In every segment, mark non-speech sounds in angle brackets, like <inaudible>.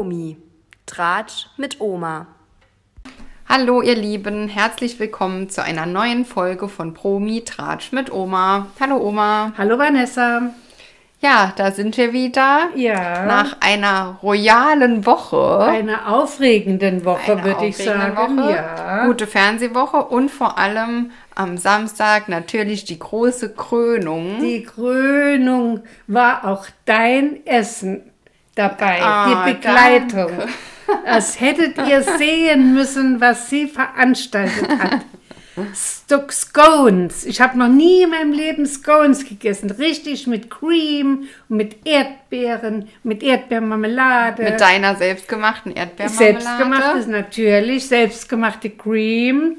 Promi. Tratsch mit Oma. Hallo ihr Lieben, herzlich willkommen zu einer neuen Folge von Promi Tratsch mit Oma. Hallo Oma. Hallo Vanessa. Ja, da sind wir wieder. Ja. Nach einer royalen Woche. Einer aufregenden Woche, Eine würde ich aufregende sagen. Woche. Ja. Gute Fernsehwoche und vor allem am Samstag natürlich die große Krönung. Die Krönung war auch dein Essen dabei, Ah, die Begleitung. danke. Das hättet ihr <laughs> sehen müssen, was sie veranstaltet hat. Stock Scones. Ich habe noch nie in meinem Leben Scones gegessen. Richtig mit Cream, mit Erdbeeren, mit Erdbeermarmelade. mit deiner selbstgemachten Erdbeermarmelade. Selbstgemachtes natürlich, selbstgemachte Cream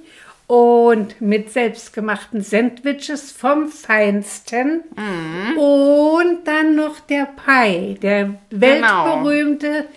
und mit selbstgemachten Sandwiches vom Feinsten. Mhm. Und dann noch der Pie, der Genau. weltberühmte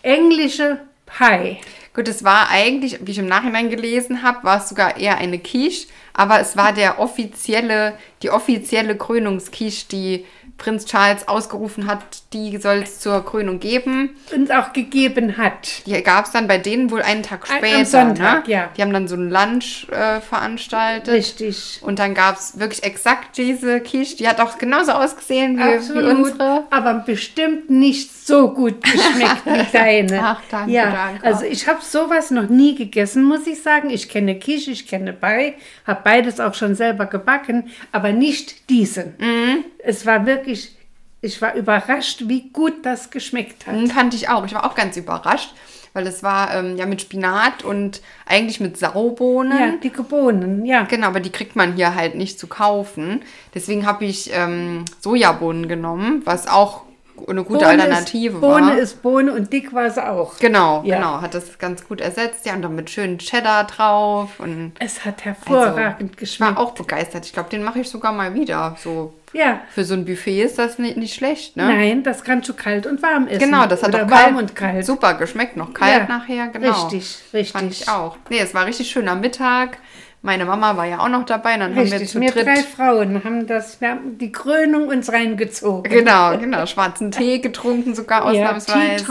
englische Pie. Gut, es war eigentlich, wie ich im Nachhinein gelesen habe, war es sogar eher eine Quiche, aber es war der offizielle, die offizielle Krönungsquiche, die Prinz Charles ausgerufen hat, die soll es zur Krönung geben. Und auch gegeben hat. Die gab es dann bei denen wohl einen Tag Am später. Sonntag, ne? ja. Die haben dann so ein Lunch äh, veranstaltet. Richtig. Und dann gab es wirklich exakt diese Quiche. Die hat auch genauso ausgesehen wie, wie unsere. aber bestimmt nicht so gut geschmeckt wie <laughs> deine. Ach, danke, ja, danke. Also ich habe sowas noch nie gegessen, muss ich sagen. Ich kenne Quiche, ich kenne Bei, habe beides auch schon selber gebacken, aber nicht diesen. Mhm. Es war wirklich, ich war überrascht, wie gut das geschmeckt hat. Mhm, Fand ich auch. Ich war auch ganz überrascht, weil es war ähm, ja mit Spinat und eigentlich mit Saubohnen. Ja, dicke Bohnen, ja. Genau, aber die kriegt man hier halt nicht zu kaufen. Deswegen habe ich ähm, Sojabohnen genommen, was auch eine gute Bohne Alternative ist, war. Bohne ist Bohne und dick war sie auch. Genau, Ja. genau, hat das ganz gut ersetzt. Ja, und dann mit schönen Cheddar drauf und Es hat hervorragend Also, ich war geschmeckt. auch begeistert. Ich glaube, den mache ich sogar mal wieder. So ja. für so ein Buffet ist das nicht, nicht schlecht, ne? Nein, das kannst du kalt und warm essen. Genau, das hat Oder auch warm kalt, und kalt. super geschmeckt, noch kalt Ja, nachher, genau. richtig, richtig. Fand ich auch. Nee, es war richtig schöner Mittag. Meine Mama war ja auch noch dabei. Dann haben wir Richtig, zu wir dritt drei Frauen haben das, wir haben die Krönung uns reingezogen. Genau, genau. Schwarzen Tee getrunken sogar <laughs> Ja, ausnahmsweise.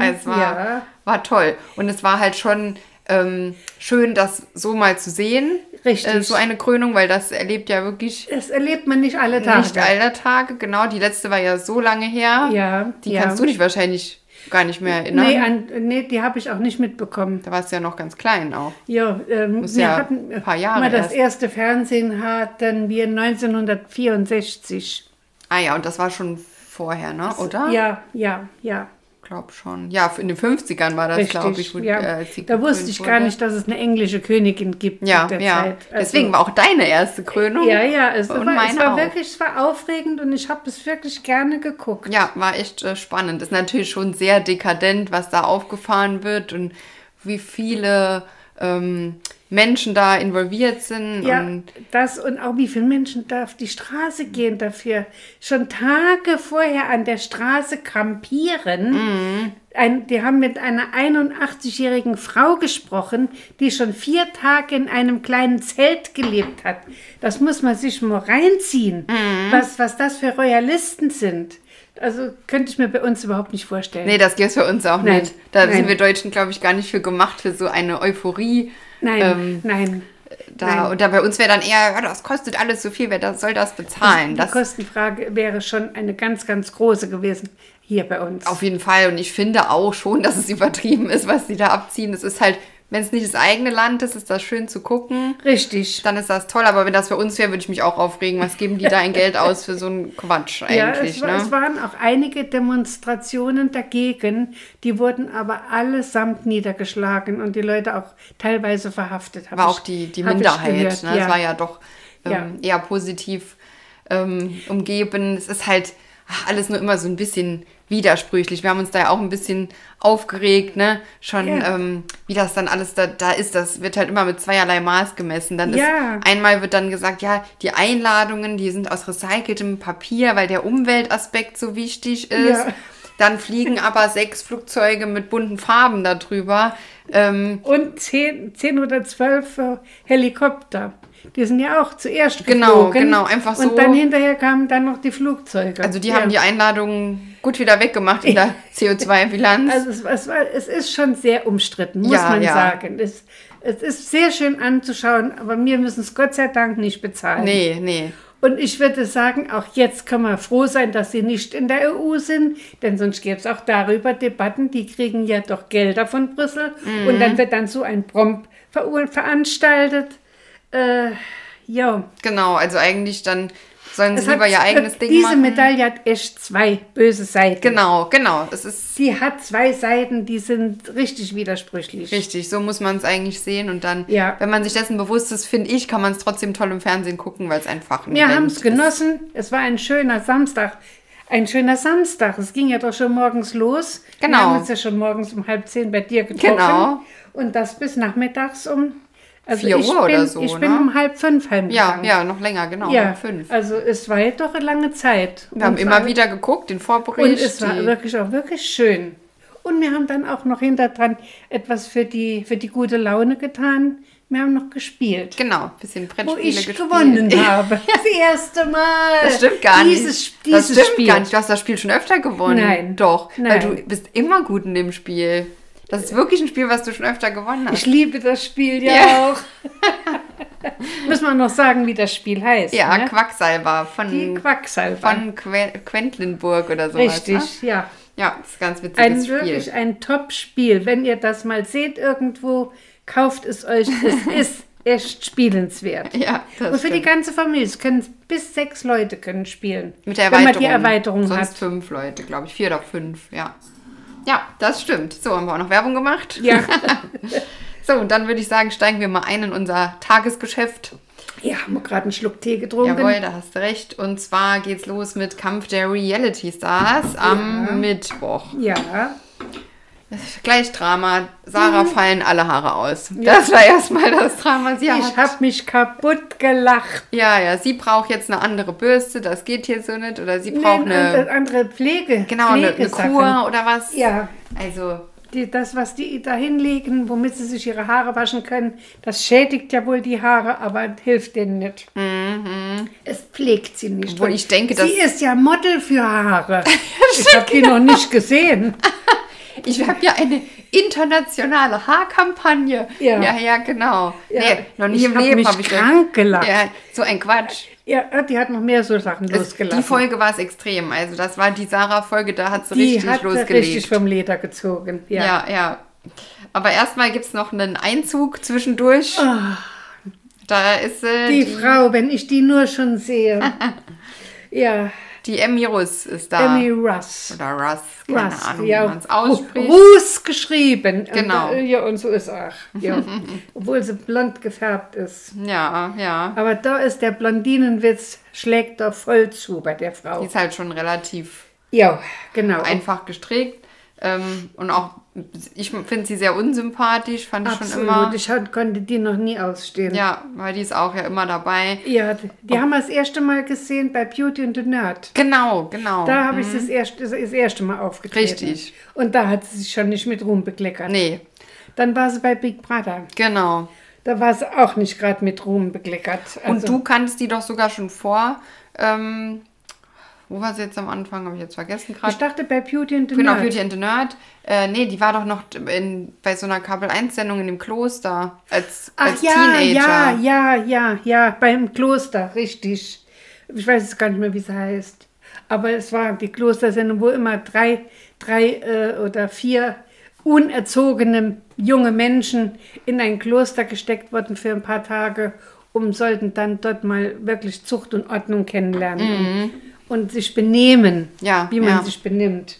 Also es war, ja. war toll. Und es war halt schon ähm, schön, das so mal zu sehen. Richtig. Äh, so eine Krönung, weil das erlebt ja wirklich Das erlebt man nicht alle Tage. nicht alle Tage. Genau, die letzte war ja so lange her. Ja, Die ja. kannst du dich wahrscheinlich gar nicht mehr erinnern. Nee, an, nee, die habe ich auch nicht mitbekommen. da warst du ja noch ganz klein auch. Ja, ähm, wir ja hatten, ein paar Jahre mal das erst. erste Fernsehen hatten wir 1964. Ah ja, und das war schon vorher, ne? Oder? Ja, ja, ja. Glaub schon. Ja, in den 50ern war das, glaube ich. wo, ja. äh, da wusste ich gar wurde. nicht, dass es eine englische Königin gibt Ja, der ja. Zeit. Also- Deswegen war auch deine erste Krönung. Ja, ja, es und war, meine es war auch. wirklich, es war aufregend und ich habe es wirklich gerne geguckt. Ja, war echt äh, spannend. Ist natürlich schon sehr dekadent, was da aufgefahren wird und wie viele ähm, Menschen da involviert sind. Ja, Und das und auch wie viele Menschen da auf die Straße gehen dafür. Schon Tage vorher an der Straße kampieren. Mhm. Ein, die haben mit einer 81-jährigen Frau gesprochen, die schon vier Tage in einem kleinen Zelt gelebt hat. Das muss man sich mal reinziehen, Mhm. was, was das für Royalisten sind. Also könnte ich mir bei uns überhaupt nicht vorstellen. nee, das gibt's für uns auch Nein, nicht. Da nein. sind wir Deutschen, glaube ich, gar nicht für gemacht, für so eine Euphorie. Nein, ähm, nein. Da, Nein. und da bei uns wäre dann eher, ja, das kostet alles so viel, wer das, soll das bezahlen? Die Das Kostenfrage wäre schon eine ganz, ganz große gewesen hier bei uns. Auf jeden Fall. Und ich finde auch schon, dass es übertrieben ist, was sie da abziehen. Es ist halt, wenn es nicht das eigene Land ist, ist das schön zu gucken. Richtig. Dann ist das toll. Aber wenn das für uns wäre, würde ich mich auch aufregen. Was geben die da ein Geld aus für so einen Quatsch <laughs> Ja, eigentlich? es, war, es ne? waren auch einige Demonstrationen dagegen, die wurden aber allesamt niedergeschlagen und die Leute auch teilweise verhaftet. War ich- auch die, die Minderheit. gehört, ne? Es war ja doch ähm, Ja. eher positiv ähm, umgeben. Es ist halt ach, alles nur immer so ein bisschen widersprüchlich. Wir haben uns da ja auch ein bisschen aufgeregt, ne? Schon, Ja. ähm, wie das dann alles da, da ist. Das wird halt immer mit zweierlei Maß gemessen. Dann Ja. ist einmal wird dann gesagt, ja, die Einladungen, die sind aus recyceltem Papier, weil der Umweltaspekt so wichtig ist. Ja. Dann fliegen <laughs> aber sechs Flugzeuge mit bunten Farben darüber. Ähm, Und zehn, zehn oder zwölf äh, Helikopter. Die sind ja auch zuerst Genau, geflogen. genau, einfach so. Und dann hinterher kamen dann noch die Flugzeuge. Also die ja. haben die Einladungen gut wieder weggemacht in der <laughs> CO2-Bilanz. Also es, es, war, es ist schon sehr umstritten, muss Ja, man ja. sagen. Es, es ist sehr schön anzuschauen, aber wir müssen es Gott sei Dank nicht bezahlen. nee, nee. Und ich würde sagen, auch jetzt kann man froh sein, dass sie nicht in der EU sind, denn sonst gäbe es auch darüber Debatten. Die kriegen ja doch Gelder von Brüssel und Mhm. dann wird dann so ein Prompt ver veranstaltet. Äh, ja, Genau, also eigentlich dann sollen sie es lieber ihr eigenes Ding diese machen. Medaille hat echt zwei böse Seiten. Genau, genau. Es ist Sie hat zwei Seiten, die sind richtig widersprüchlich. richtig, so muss man es eigentlich sehen. Und dann, Ja. wenn man sich dessen bewusst ist, finde ich, kann man es trotzdem toll im Fernsehen gucken, weil es einfach ein Wir haben es genossen. Es war ein schöner Samstag. Ein schöner Samstag. Es ging ja doch schon morgens los. Genau. Wir haben uns ja schon morgens um halb zehn bei dir getroffen. Genau. Und das bis nachmittags um also Vier ich Uhr bin, oder so, Ich bin ne? um halb fünf Ja, heimgegangen. ja, noch länger, genau. ja. um fünf. Also es war ja doch eine lange Zeit. Wir haben immer wieder geguckt, den Vorbericht. Und es war wirklich auch wirklich schön. Und wir haben dann auch noch hinterdran etwas für die, für die gute Laune getan. Wir haben noch gespielt. Genau, ein bisschen Wo Brettspiele ich gespielt. gewonnen <laughs> habe. Das erste Mal. Das stimmt gar nicht. Dieses das stimmt Spiel. gar nicht. Du hast das Spiel schon öfter gewonnen. Nein. Doch, weil Nein. du bist immer gut in dem Spiel. Das ist wirklich ein Spiel, was du schon öfter gewonnen hast. Ich liebe das Spiel ja, Ja. auch. <laughs> Müssen wir noch sagen, wie das Spiel heißt. ja, ne? Quacksalber von, Die Quacksalber. von que Quentlinburg oder sowas. Richtig, Ne? ja. Ja, das ist ganz witziges Ein Spiel. wirklich ein Top-Spiel. Wenn ihr das mal seht irgendwo, kauft es euch. Es <laughs> ist echt spielenswert. Ja, das Und für die stimmt. ganze Familie. Es können bis sechs Leute können spielen. Mit der Wenn Erweiterung. man die Erweiterung Sonst hat. fünf Leute, glaube ich. Vier oder fünf, ja. Ja, das stimmt. So, haben wir auch noch Werbung gemacht. Ja. <laughs> So, und dann würde ich sagen, steigen wir mal ein in unser Tagesgeschäft. ja, haben wir gerade einen Schluck Tee getrunken. Jawohl, da hast du recht. Und zwar geht's los mit Kampf der Reality Stars am Mittwoch. Ja. Gleich Drama. Sarah fallen alle Haare aus. Das war erstmal das Drama. Sie Ich habe mich kaputt gelacht. ja, ja, sie braucht jetzt eine andere Bürste. Das geht hier so nicht. Oder sie braucht Nee, eine, andere, Pflege. genau, eine, eine. Kur oder was. Ja. Also, Die, das, was die da hinlegen, womit sie sich ihre Haare waschen können, das schädigt ja wohl die Haare, aber hilft denen nicht. Es pflegt sie nicht. Mhm. Obwohl ich denke, sie ist ja Model für Haare. <laughs> ich habe die noch nicht gesehen. <laughs> ich habe ja eine internationale Haarkampagne. Ja. ja, ja genau. Ja. Nee, noch nie Ich im Leben habe ich krank gelacht. Ja, so ein Quatsch. Ja, die hat noch mehr so Sachen Es, losgelassen. die Folge war es extrem. Also das war die Sarah-Folge, da hat sie die richtig hat losgelegt. richtig vom Leder gezogen. Ja. ja. ja, Aber erstmal gibt es noch einen Einzug zwischendurch. Da ist sie, Die, die, Frau, wenn ich die nur schon sehe. <laughs> ja, die Emmy Russ ist da. Emmy Russ. Oder Russ, keine Russ, Ahnung, ja. wie man es ausspricht. Ruß geschrieben. Genau. Und, äh, ja, und so ist auch. Ja. <laughs> Obwohl sie blond gefärbt ist. Ja, ja. Aber da ist der Blondinenwitz, schlägt da voll zu bei der Die Frau. ist halt schon relativ Ja, genau. einfach gestrickt. Ähm, und auch, ich finde sie sehr unsympathisch, fand ich schon Absolut. immer. Ich hat- konnte die noch nie ausstehen. Ja, weil die ist auch ja immer dabei. Ja, die die haben wir das erste Mal gesehen bei Beauty and the Nerd. Genau, genau. Da habe ich das erste, das erste Mal aufgetreten. Richtig. Und da hat sie sich schon nicht mit Ruhm bekleckert. Nee, Dann war sie bei Big Brother. genau. Da war sie auch nicht gerade mit Ruhm bekleckert. Also, Und du kanntest die doch sogar schon vor. Ähm, wo war sie jetzt am Anfang? Habe ich jetzt vergessen Ich gerade. dachte bei Beauty and the Genau, Nerd. Beauty and the Nerd. Äh, nee, die war doch noch in, bei so einer Kabel-1-Sendung in dem Kloster als, Ach als ja, Teenager. ja, ja, ja, ja, beim Kloster, richtig. Ich weiß jetzt gar nicht mehr, wie sie heißt. Aber es war die Klostersendung, wo immer drei, drei äh, oder vier unerzogene junge Menschen in ein Kloster gesteckt wurden für ein paar Tage, um sollten dann dort mal wirklich Zucht und Ordnung kennenlernen und, und sich benehmen. Ja, wie man ja. sich benimmt.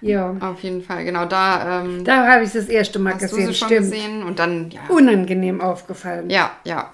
Ja, Auf jeden Fall, genau. Da ähm, da habe ich das erste Mal gesehen, stimmt. gesehen. Und dann, ja. Unangenehm aufgefallen. Ja, ja.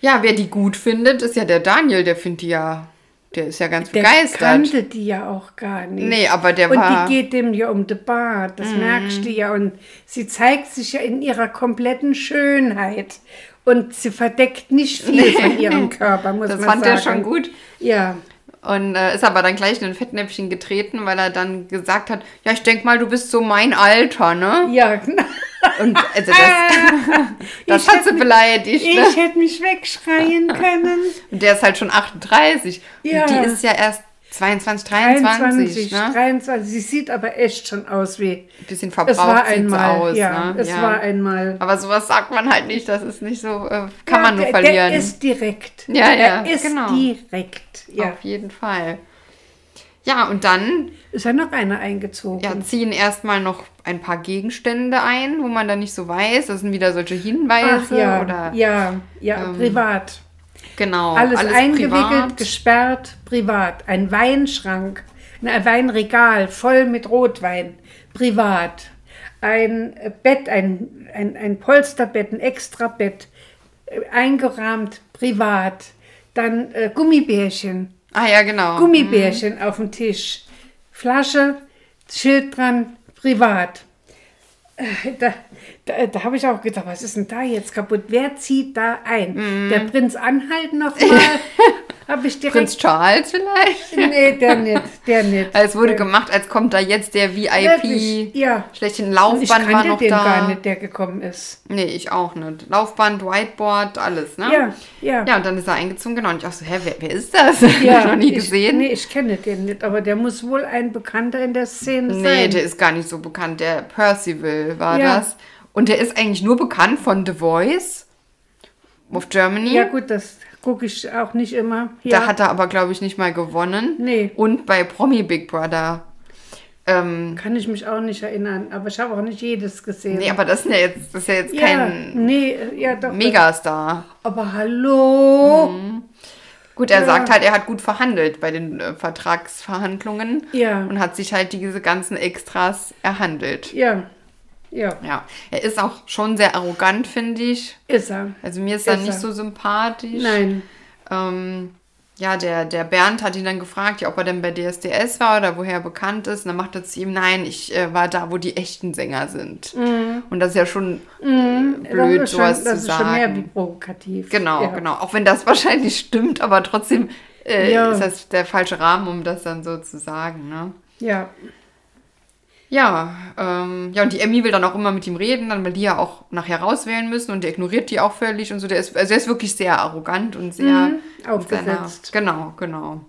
Ja, wer die gut findet, ist ja der Daniel. Der findet die ja, der ist ja ganz Der begeistert. kannte die ja auch gar nicht. Nee, aber der und war- Mhm. die geht dem ja um den Bart, das merkst du ja. Und sie zeigt sich ja in ihrer kompletten Schönheit. Und sie verdeckt nicht viel von ihrem Körper, muss Das man fand sagen. er schon gut. Ja, Und äh, ist aber dann gleich in ein Fettnäpfchen getreten, weil er dann gesagt hat, ja, ich denk mal, du bist so mein Alter, ne? ja, genau. Und also das, <laughs> das Ich hat sie beleidigt. Ich Ne? hätte mich wegschreien können. Und der ist halt schon 38. Ja. Und die ist ja erst 22, 23, 23, ne? 23. Sie sieht aber echt schon aus wie. Bisschen Es verbraucht war sieht's einmal. aus, ja, ne? es ja. war einmal. Aber sowas sagt man halt nicht, das ist nicht so, äh, kann Ja, man nur der, verlieren. Der ist direkt. Ja, der ja, ist genau. direkt. Ja. Auf jeden Fall. Ja, und dann Ist ja noch einer eingezogen. ja, ziehen erstmal noch ein paar Gegenstände ein, wo man dann nicht so weiß. Das sind wieder solche Hinweise Ach, ja, oder ja, ja, ähm, privat. Genau. Alles, eingewickelt, privat. gesperrt, privat. Ein Weinschrank, ein Weinregal voll mit Rotwein, privat. Ein äh, Bett, ein, ein, ein Polsterbett, ein Extrabett, äh, eingerahmt, privat. Dann äh, Gummibärchen, Ah ja, genau. Gummibärchen auf dem Tisch. Flasche, Schild dran, privat. <laughs> Da, da, da habe ich auch gedacht, was ist denn da jetzt kaputt? Wer zieht da ein? Der Prinz Anhalt nochmal? <laughs> habe ich direkt. Prinz Charles vielleicht? Nee, der nicht, der nicht. <laughs> Es wurde Der- gemacht, als kommt da jetzt der VIP. Wirklich, ja. Schlechthin Ich Laufband war kannte noch den da. gar nicht, der gekommen ist. Nee, ich auch nicht. Laufband, Whiteboard, alles, ne? Ja, ja. Ja, und dann ist er eingezogen, genau. Und ich auch so, hä, wer, wer ist das? <laughs> Hab ich noch nie ich, gesehen. Nee, ich kenne den nicht, aber der muss wohl ein Bekannter in der Szene Nee, sein. der ist gar nicht so bekannt. Der Percival war Ja. das. Und der ist eigentlich nur bekannt von The Voice of Germany. ja, gut, das gucke ich auch nicht immer. Da Ja. hat er aber, glaube ich, nicht mal gewonnen. Nee. Und bei Promi Big Brother. Ähm, Kann ich mich auch nicht erinnern, aber ich habe auch nicht jedes gesehen. nee, aber das ist ja jetzt, das ist ja jetzt ja, kein nee, ja doch. Megastar. Aber hallo. Gut, er Ja. sagt halt, er hat gut verhandelt bei den äh, Vertragsverhandlungen. Ja. Und hat sich halt diese ganzen Extras erhandelt. Ja, ja, Ja, er ist auch schon sehr arrogant, finde ich. ist er. Also mir ist er Ist nicht er. so sympathisch. Nein. Ähm, ja, der, der Bernd hat ihn dann gefragt, ja, ob er denn bei DSDS war oder woher er bekannt ist. Und dann macht er zu ihm, nein, ich äh, war da, wo die echten Sänger sind. Und das ist ja schon äh, blöd, das sowas schon, das zu ist schon mehr wie sagen. provokativ. Genau, ja. genau. Auch wenn das <laughs> wahrscheinlich stimmt, aber trotzdem äh, Ja. ist das der falsche Rahmen, um das dann so zu sagen. Ne? Ja, Ja, ähm, ja, und die Emmy will dann auch immer mit ihm reden, dann weil die ja auch nachher rauswählen müssen und der ignoriert die auch völlig und so. Der ist, also er ist wirklich sehr arrogant und sehr Mhm, aufgesetzt. genau, genau.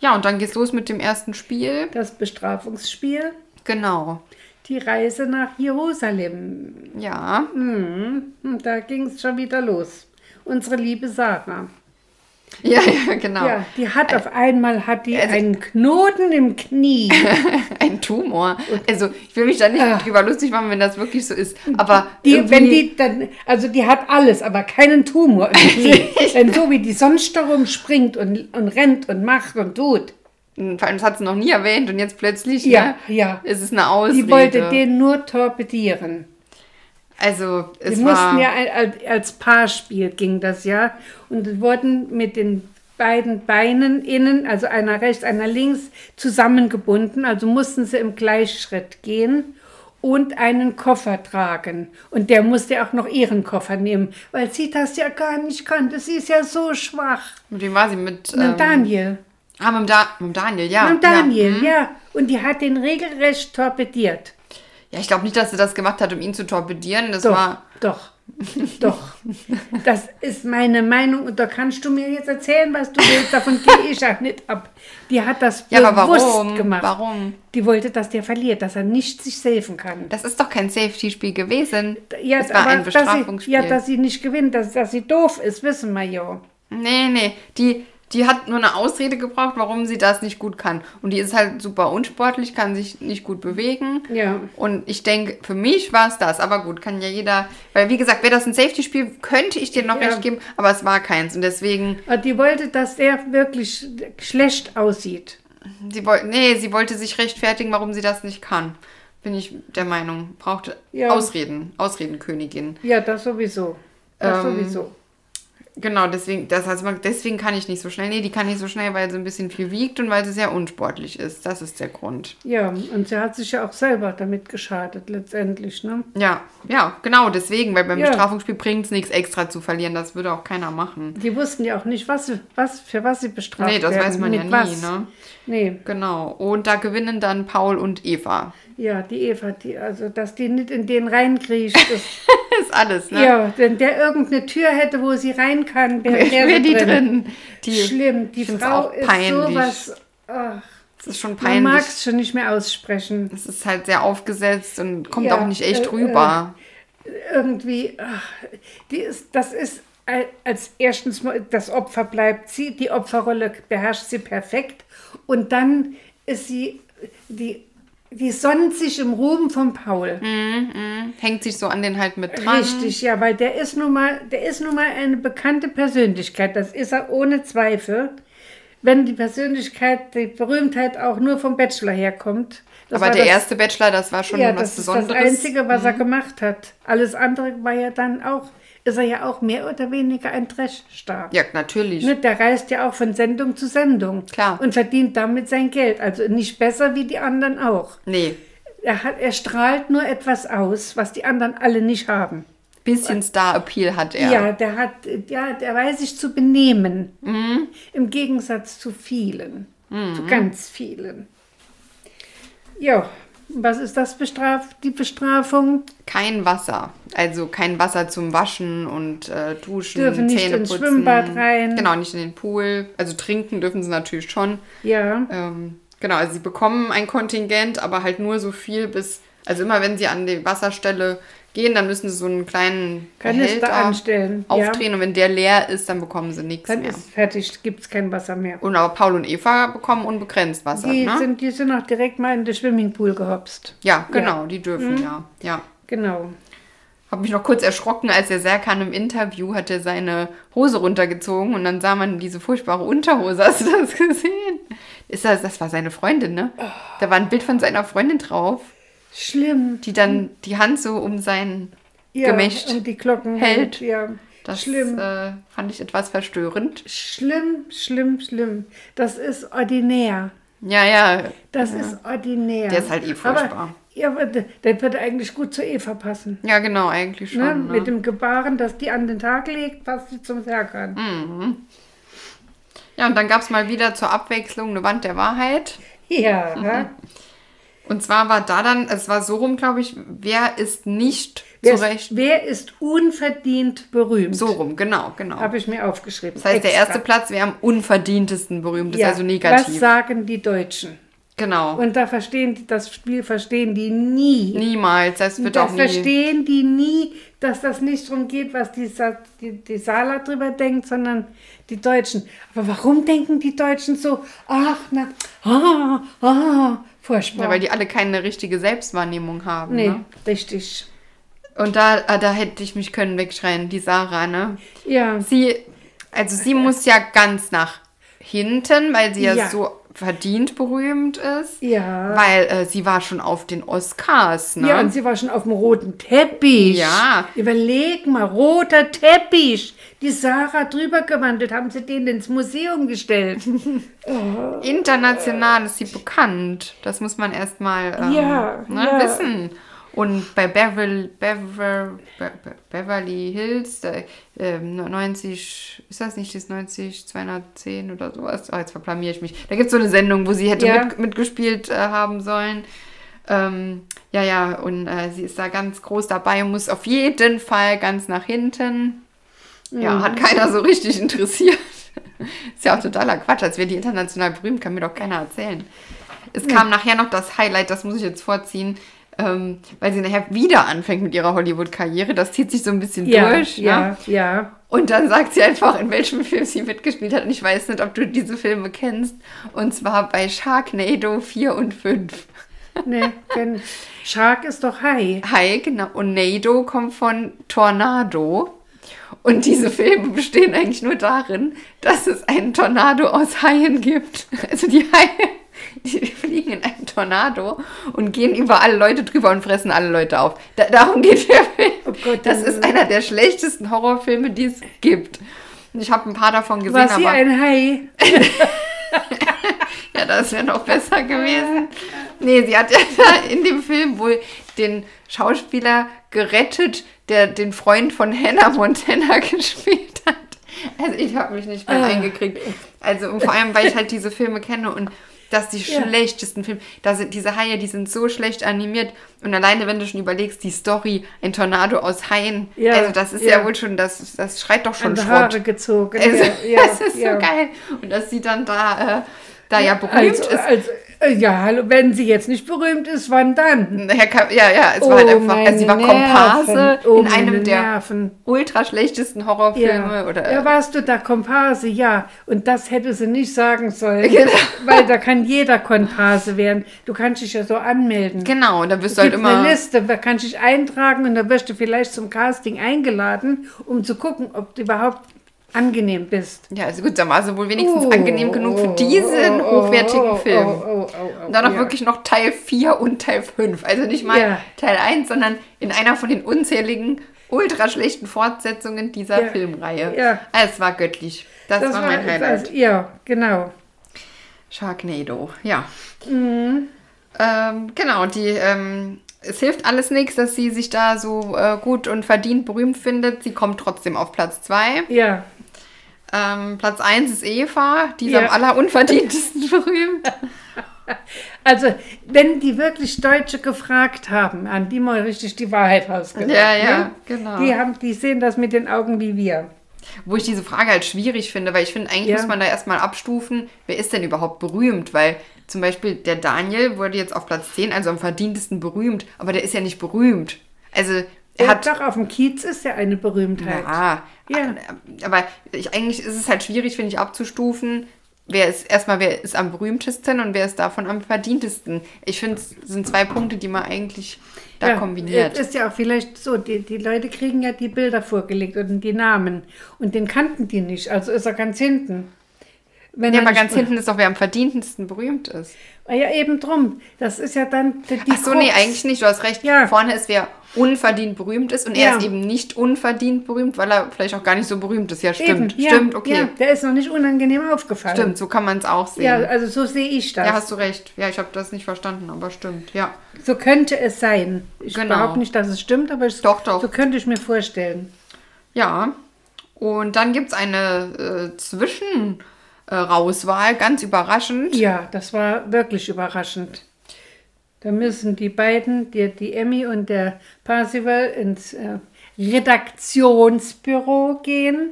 Ja, und dann geht's los mit dem ersten Spiel. das Bestrafungsspiel, Genau. die Reise nach Jerusalem. Ja. Mhm. Da ging es schon wieder los. Unsere liebe Sarah. Ja, ja, genau. Ja, die hat auf einmal hat die Also- einen Knoten im Knie. <laughs> Ein Tumor. Also, ich will mich da nicht Ah. drüber lustig machen, wenn das wirklich so ist. Aber Die, wenn die dann, also die hat alles, aber keinen Tumor im <laughs> Knie. Denn so wie die sonst darum springt und, und rennt und macht und tut. vor allem, das hat sie noch nie erwähnt und jetzt plötzlich, Ja, ne, ja. ist es eine Ausrede. Die wollte den nur torpedieren. Also, es war... mussten ja als- als Paarspiel ging das ja und wurden mit den beiden Beinen innen, also einer rechts, einer links, zusammengebunden. Also mussten sie im Gleichschritt gehen und einen Koffer tragen. Und der musste auch noch ihren Koffer nehmen, weil sie das ja gar nicht konnte. Sie ist ja so schwach. Mit wem war sie? Mit, Mit ähm, Daniel. Ah, mit da mit Daniel, ja. Mit Daniel, Ja, ja. mhm. Und die hat den regelrecht torpediert. Ja ich glaube nicht, dass sie das gemacht hat, um ihn zu torpedieren. Das Doch, war... doch, doch. Das ist meine Meinung und da kannst du mir jetzt erzählen, was du willst. Davon gehe ich auch nicht ab. Die hat das Ja, aber bewusst warum? gemacht. Warum? Die wollte, dass der verliert, dass er nicht sich safen kann. Das ist doch kein Safety-Spiel gewesen. Ja, das war ein dass sie, Bestrafungsspiel. ja, dass sie nicht gewinnt, dass, dass sie doof ist, wissen wir ja. Nee, nee. Die, die hat nur eine Ausrede gebraucht, warum sie das nicht gut kann. Und die ist halt super unsportlich, kann sich nicht gut bewegen. Ja. Und ich denke, für mich war es das. Aber gut, kann ja jeder. Weil, wie gesagt, wäre das ein Safety-Spiel, könnte ich dir noch Ja. recht geben. Aber es war keins. Und deswegen, die wollte, dass er wirklich schlecht aussieht. sie wollte, nee, sie wollte sich rechtfertigen, warum sie das nicht kann. Bin ich der Meinung. Brauchte Ja. Ausreden. Ausredenkönigin. Ja, das sowieso. Das Ähm, sowieso. Genau, deswegen, das heißt, man- deswegen kann ich nicht so schnell. Nee, die kann nicht so schnell, weil sie ein bisschen viel wiegt und weil sie sehr unsportlich ist. Das ist der Grund. Ja, und sie hat sich ja auch selber damit geschadet, letztendlich, ne? Ja, ja, genau, deswegen, weil beim Ja. Bestrafungsspiel bringt es nichts extra zu verlieren. Das würde auch keiner machen. Die wussten ja auch nicht, was, was, für was sie bestraft Nee, das werden. weiß man ja nie, was. ne? Nee, Genau. Und da gewinnen dann Paul und Eva. Ja, die Eva, die, also, dass die nicht in den reinkriecht. Ist, <laughs> ist alles, ne? Ja, wenn der irgendeine Tür hätte, wo sie rein kann, wäre Wäre sie die drin. Die, Schlimm. Die Frau ist peinlich. sowas. Ach, Es ist schon man mag peinlich. es schon nicht mehr aussprechen. Es ist halt sehr aufgesetzt und kommt Ja, auch nicht echt äh, rüber. Irgendwie, ach, die ist, das ist al- als erstens das Opfer bleibt sie, die Opferrolle beherrscht sie perfekt und dann ist sie, die, die sonnt sich im Ruhm von Paul. Hängt sich so an den halt mit dran. Richtig, ja, weil der ist nun mal, der ist nun mal eine bekannte Persönlichkeit, das ist er ohne Zweifel. Wenn die Persönlichkeit, die Berühmtheit auch nur vom Bachelor herkommt. Das Aber der das, erste Bachelor, das war schon ja, was das ist das Besonderes. Mhm. Einzige, was er gemacht hat. Alles andere war ja dann auch, ist er ja auch mehr oder weniger ein Trash-Star. ja, natürlich. Ne, der reist ja auch von Sendung zu Sendung. Klar. Und verdient damit sein Geld. Also nicht besser wie die anderen auch. Nee, Er, hat, er strahlt nur etwas aus, was die anderen alle nicht haben. bisschen Star-Appeal hat er. Ja, der hat, ja, der weiß sich zu benehmen. Mhm. Im Gegensatz zu vielen. Zu ganz vielen. Ja, was ist das bestraf die Bestrafung? Kein Wasser. Also kein Wasser zum Waschen und äh, Duschen, Dürfen nicht Zähne ins putzen. Schwimmbad rein. Genau, nicht in den Pool. Also trinken dürfen sie natürlich schon. Ja. Ähm, genau, also sie bekommen ein Kontingent, aber halt nur so viel bis, also immer wenn sie an die Wasserstelle gehen, dann müssen sie so einen kleinen Kanister anstellen, ja. aufdrehen und wenn der leer ist, dann bekommen sie nichts Dann mehr. ist fertig, gibt es kein Wasser mehr. Und aber Paul und Eva bekommen unbegrenzt Wasser, Die, ne? sind, die sind auch direkt mal in den Swimmingpool gehopst. ja, genau, Ja. die dürfen Mhm. ja. Ja. Genau. Habe mich noch kurz erschrocken, als der Serkan im Interview hatte seine Hose runtergezogen und dann sah man diese furchtbare Unterhose. <laughs> Hast du das gesehen? Ist das, das war seine Freundin, ne? Da war ein Bild von seiner Freundin drauf, Schlimm. die dann die Hand so um sein Ja, Gemächt Und die Glocken hält. Ja. Das Schlimm. Äh, fand ich etwas verstörend. Schlimm, schlimm, schlimm. Das ist ordinär. Ja, ja. Das ist ordinär. Der ist halt eh furchtbar. Aber, ja, aber der, der würde eigentlich gut zu Eva passen. Ja, genau, eigentlich schon. Ne? Ne? Mit dem Gebaren, das die an den Tag legt, passt sie zum Serkan. Hm. Ja, und dann gab es mal wieder zur Abwechslung eine Wand der Wahrheit. Ja. Mhm. Und zwar war da dann, es war so rum, glaube ich, wer ist nicht Wer zu ist, Recht. wer ist unverdient berühmt? So rum, genau, genau. Habe ich mir aufgeschrieben. Das heißt, der Extra. erste Platz wäre am unverdientesten berühmt, ist ja. also Was negativ. sagen die Deutschen? Genau. Und da verstehen die, das Spiel verstehen die nie. Niemals, das wird auch das nie. verstehen die nie, dass das nicht darum geht, was die, Sa die, die Sala drüber denkt, sondern die Deutschen. Aber warum denken die Deutschen so, ach, na, ah, ah, furchtbar. Ja, weil die alle keine richtige Selbstwahrnehmung haben. nee, Ne? richtig. Und da, ah, da hätte ich mich können wegschreien, die Sarah, ne? Ja, Sie, also sie muss ja ganz nach hinten, weil sie ja, Ja. so verdient berühmt ist. ja. Weil äh, sie war schon auf den Oscars, ne? Ja, und sie war schon auf dem roten Teppich. Ja. Überleg mal, roter Teppich. Die Sarah drüber gewandelt, haben sie den ins Museum gestellt. <laughs> International ist sie bekannt. Das muss man erstmal ähm, Ja, ne, ja. wissen. Und bei Beverly, Bever, Be, Be, Beverly Hills, da, ähm, 90, ist das nicht das 90, 210 oder sowas? Oh, jetzt verplamiere ich mich. Da gibt es so eine Sendung, wo sie hätte Ja. mit, mitgespielt äh, haben sollen. Ähm, ja, ja, und äh, sie ist da ganz groß dabei und muss auf jeden Fall ganz nach hinten. Ja, hat keiner so richtig interessiert. <laughs> ist ja auch totaler Quatsch. Als wäre die international berühmt, kann mir doch keiner erzählen. Es kam nachher noch das Highlight, das muss ich jetzt vorziehen, ähm, weil sie nachher wieder anfängt mit ihrer Hollywood-Karriere. Das zieht sich so ein bisschen Ja, durch. ja, Ne? ja. Und dann sagt sie einfach, in welchem Film sie mitgespielt hat. Und ich weiß nicht, ob du diese Filme kennst. Und zwar bei Sharknado 4 und 5. <laughs> Nee, denn Shark ist doch Hai. Hai, genau. Und Nado kommt von Tornado. Und diese Filme bestehen eigentlich nur darin, dass es einen Tornado aus Haien gibt. Also die Haie, die <laughs> fliegen in einem Tornado und gehen über alle Leute drüber und fressen alle Leute auf. Da, darum geht der Film. Oh Gott, das dann- ist einer der schlechtesten Horrorfilme, die es gibt. Ich habe ein paar davon gesehen, War sie aber ein Hai? <laughs> ja, das wäre noch besser gewesen. Nee, sie hat ja in dem Film wohl den Schauspieler gerettet, der den Freund von Hannah Montana <laughs> gespielt hat. Also ich habe mich nicht mehr Ah. eingekriegt. Also und vor allem, weil ich halt diese Filme kenne und Das die Ja. schlechtesten Filme. Da sind diese Haie, die sind so schlecht animiert. Und alleine, wenn du schon überlegst, die Story, ein Tornado aus Haien. Ja, Also das ist ja, ja. wohl schon, das, das schreit doch schon An Schrott. Haare gezogen. Also, <laughs> das ist ja. so geil. Und dass sie dann da, äh, da ja berühmt Also, ist. äh, ja, hallo, wenn sie jetzt nicht berühmt ist, wann dann? Herr ja, ja, es war halt einfach, also sie war Komparse. Oh, in einem der Nerven. ultra schlechtesten Horrorfilme. Ja. Oder, ja, warst du da Komparse? Ja. Und das hätte sie nicht sagen sollen. <laughs> Genau. Weil da kann jeder Komparse werden. Du kannst dich ja so anmelden. Genau, und da wirst du halt immer. eine Liste, da kannst du dich eintragen und dann wirst du vielleicht zum Casting eingeladen, um zu gucken, ob du überhaupt angenehm bist. Ja, also gut, dann war sie wohl wenigstens Oh, angenehm genug für oh, diesen oh, hochwertigen oh, Film. oh, oh, oh, oh, Und dann noch ja. wirklich noch Teil 4 und Teil 5. Also nicht mal Ja. Teil 1, sondern in einer von den unzähligen, ultra schlechten Fortsetzungen dieser Ja. Filmreihe. Ja. Also es war göttlich. Das, war mein Highlight. Das, ja, genau. Sharknado, ja. Mhm. Ähm, genau, die, ähm, es hilft alles nichts, dass sie sich da so äh, gut und verdient berühmt findet. Sie kommt trotzdem auf Platz 2. Ja. Ähm, Platz 1 ist Eva, die ist Ja. am allerunverdientesten <laughs> berühmt. Also, wenn die wirklich Deutsche gefragt haben, an die mal richtig die Wahrheit rausgesagt. Ja, ja, ne? genau. Die, haben, die sehen das mit den Augen wie wir. Wo ich diese Frage halt schwierig finde, weil ich finde, eigentlich Ja. muss man da erstmal abstufen, wer ist denn überhaupt berühmt? Weil zum Beispiel der Daniel wurde jetzt auf Platz 10, also am verdientesten berühmt, aber der ist ja nicht berühmt. Also er hat. doch auf dem Kiez ist ja eine Berühmtheit. Ja, Ja. aber ich, eigentlich ist es halt schwierig, finde ich, abzustufen. Wer ist erstmal, wer ist am berühmtesten und wer ist davon am verdientesten? Ich finde, es sind zwei Punkte, die man eigentlich da kombiniert. Es ist ja auch vielleicht so, die, die Leute kriegen ja die Bilder vorgelegt und die Namen. Und den kannten die nicht, also ist er ganz hinten. Wenn Ja, er aber ganz hinten ist doch, wer am verdientesten berühmt ist. Ja, eben drum. Das ist ja dann die, die Ach so, nee, Krux. eigentlich nicht. Du hast recht. Ja. Vorne ist, wer unverdient berühmt ist und Ja. er ist eben nicht unverdient berühmt, weil er vielleicht auch gar nicht so berühmt ist. Ja, stimmt. Eben, ja, stimmt, okay. Ja, der ist noch nicht unangenehm aufgefallen. Stimmt, so kann man es auch sehen. Ja, Ja, also so sehe ich das. hast du recht. Ja, ich habe das nicht verstanden, aber stimmt. Ja. So könnte es sein. Ich Genau. behaupte nicht, dass es stimmt, aber ich, Doch, doch. so könnte ich mir vorstellen. Ja. Und dann gibt es eine äh, Zwischenauswahl, ganz überraschend. Ja, das war wirklich überraschend. Da müssen die beiden, die, die Emmy und der Parsival, ins äh, Redaktionsbüro gehen.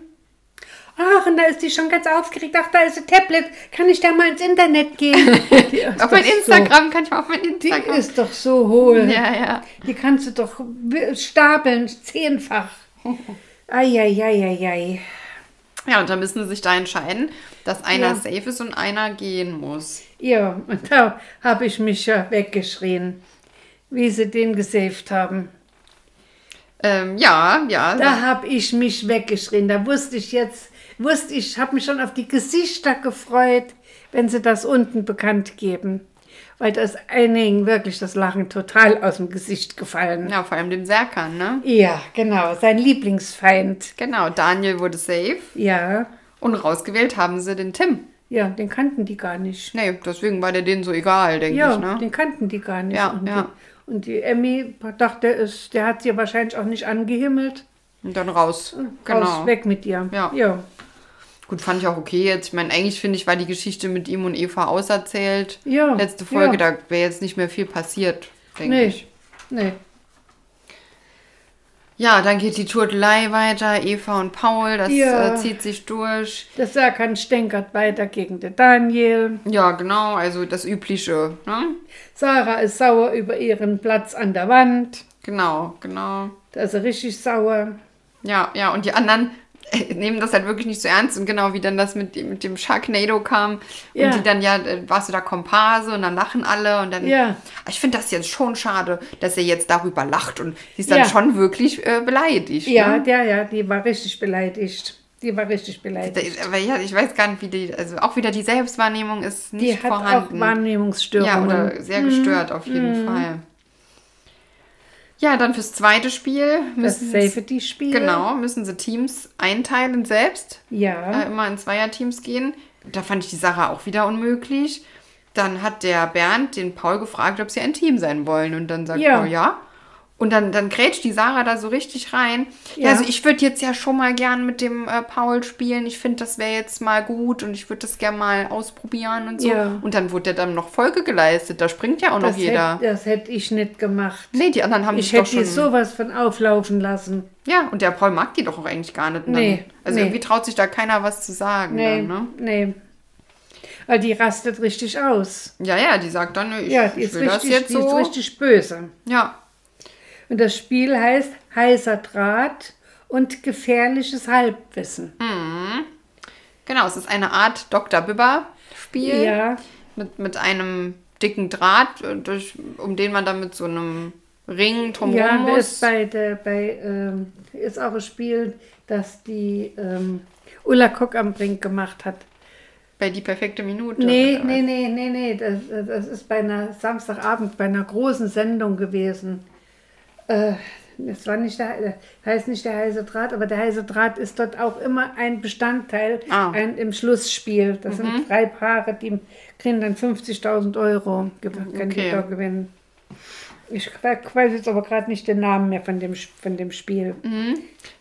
Ach, und da ist die schon ganz aufgeregt. Ach, da ist ein Tablet. Kann ich da mal ins Internet gehen? <laughs> Auf mein Instagram kann ich mal auf mein So, die Instagram. ist doch so hohl. ja, ja. Die kannst du doch stapeln, zehnfach. <laughs> Eieieiei. Ja, und da müssen sie sich da entscheiden, dass einer Ja. safe ist und einer gehen muss. Ja, und da habe ich mich ja weggeschrien, wie sie den gesaved haben. Ähm, ja, ja. Da habe ich mich weggeschrien. Da wusste ich jetzt, wusste ich, habe mich schon auf die Gesichter gefreut, wenn sie das unten bekannt geben. Weil das einigen wirklich das Lachen total aus dem Gesicht gefallen. Ja, vor allem dem Serkan, ne? Ja, genau, sein Lieblingsfeind. Genau, Daniel wurde safe Ja, und rausgewählt haben sie den Tim. ja, den kannten die gar nicht. Nee, deswegen war der denen so egal, denke Ja, ich, ne? den kannten die gar nicht. Ja, und, ja. Die, und die Emmy dachte, ist, der hat sie wahrscheinlich auch nicht angehimmelt. Und dann raus. Raus, Genau. weg mit ihr. Ja. ja. Gut, fand ich auch okay jetzt. Ich meine, eigentlich finde ich, war die Geschichte mit ihm und Eva auserzählt. Ja, Letzte Folge, ja. da wäre jetzt nicht mehr viel passiert, denke Nee. ich. Nee. Ja, dann geht die Turtelei weiter, Eva und Paul, das Ja. äh, zieht sich durch. Der Serkan stänkert weiter gegen den Daniel. Ja, genau, also das Übliche, ne? Sarah ist sauer über ihren Platz an der Wand. Genau, genau. Da ist er richtig sauer. Ja, ja, und die anderen äh, <laughs> nehmen das halt wirklich nicht so ernst. Und genau wie dann das mit, dem- mit dem Sharknado kam. Ja. Und die dann, ja, äh, warst du da Komparse und dann lachen alle. Und dann, Ja. ich finde das jetzt schon schade, dass er jetzt darüber lacht. Und sie ist dann Ja. schon wirklich äh, beleidigt. Ja, Ne? der, ja, die war richtig beleidigt. Die war richtig beleidigt. Aber ja, ich weiß gar nicht, wie die, also auch wieder die Selbstwahrnehmung ist Die nicht hat vorhanden. auch Wahrnehmungsstörungen. Ja, oder sehr gestört auf jeden Fall. Ja, dann fürs zweite Spiel das müssen Safety-Spiel. Genau, müssen sie Teams einteilen selbst. Ja. Äh, immer in Zweierteams gehen. Da fand ich die Sache auch wieder unmöglich. Dann hat der Bernd den Paul gefragt, ob sie ein Team sein wollen. Und dann sagt Ja. Paul ja. Und dann, dann grätscht die Sarah da so richtig rein. Ja, Ja. also ich würde jetzt ja schon mal gern mit dem äh, Paul spielen. Ich finde, das wäre jetzt mal gut und ich würde das gerne mal ausprobieren und so. Ja. Und dann wurde dann noch Folge geleistet. Da springt ja auch noch Das jeder. hätte, das hätte ich nicht gemacht. Nee, die anderen haben Ich sich doch hätte schon. die sowas von auflaufen lassen. Ja, und der Paul mag die doch auch eigentlich gar nicht. Und Nee, Dann, also nee. irgendwie traut sich da keiner was zu sagen. Nee, Dann, ne? nee. Weil die rastet richtig aus. Ja, ja, die sagt dann, ich, Ja, die ich ist, will das richtig, jetzt die ist so. richtig böse. Ja, Und das Spiel heißt heißer Draht und gefährliches Halbwissen. genau. Es ist eine Art Dr. Bibber-Spiel. Ja, Mit, mit einem dicken Draht, äh, durch, um den man dann mit so einem Ring drumherum ja muss. ist bei der, bei, ähm, ist auch ein Spiel, das die ähm, Ulla Kock am Brink gemacht hat. Bei die perfekte Minute. Nee, nee, nee, nee, nee. Das, das ist bei einer Samstagabend, bei einer großen Sendung gewesen. Äh, das war nicht der, heißt nicht der heiße Draht, aber der heiße Draht ist dort auch immer ein Bestandteil Ah. ein, im Schlussspiel. Das sind drei Paare, die kriegen dann 50.000 Euro, können die Okay. da gewinnen. Ich weiß jetzt aber gerade nicht den Namen mehr von dem, von dem Spiel.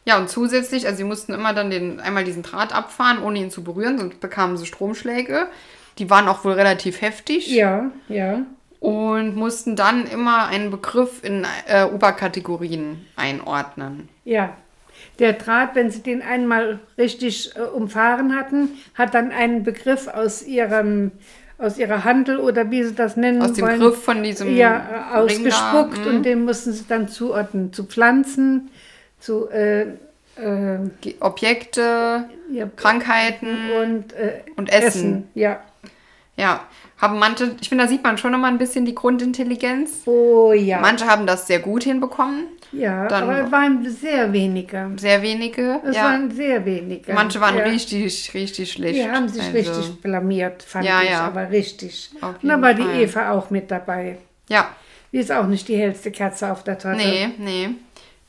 Ja, und zusätzlich, also sie mussten immer dann den, einmal diesen Draht abfahren, ohne ihn zu berühren, sonst bekamen sie Stromschläge. Die waren auch wohl relativ heftig. Ja, ja. Und mussten dann immer einen Begriff in äh, Oberkategorien einordnen. Ja, der Draht, wenn sie den einmal richtig äh, umfahren hatten, hat dann einen Begriff aus ihrem aus ihrer Handel oder wie sie das nennen Aus dem wollen, Griff von diesem ja, äh, ausgespuckt mhm. und den mussten sie dann zuordnen zu Pflanzen, zu äh, äh, Objekte, ja, Krankheiten und, äh, und Essen. Ja. Ja, haben manche, ich finde, da sieht man schon immer ein bisschen die Grundintelligenz. Oh ja. Manche haben das sehr gut hinbekommen, ja, dann- aber es waren sehr wenige. sehr wenige. Es ja. waren sehr wenige. Manche waren ja. richtig, richtig schlecht. Die haben sich Also, richtig blamiert, fand Ja, ich, ja. aber richtig. Und da war die. Eva auch mit dabei. Ja, Die ist auch nicht die hellste Kerze auf der Torte. nee, nee.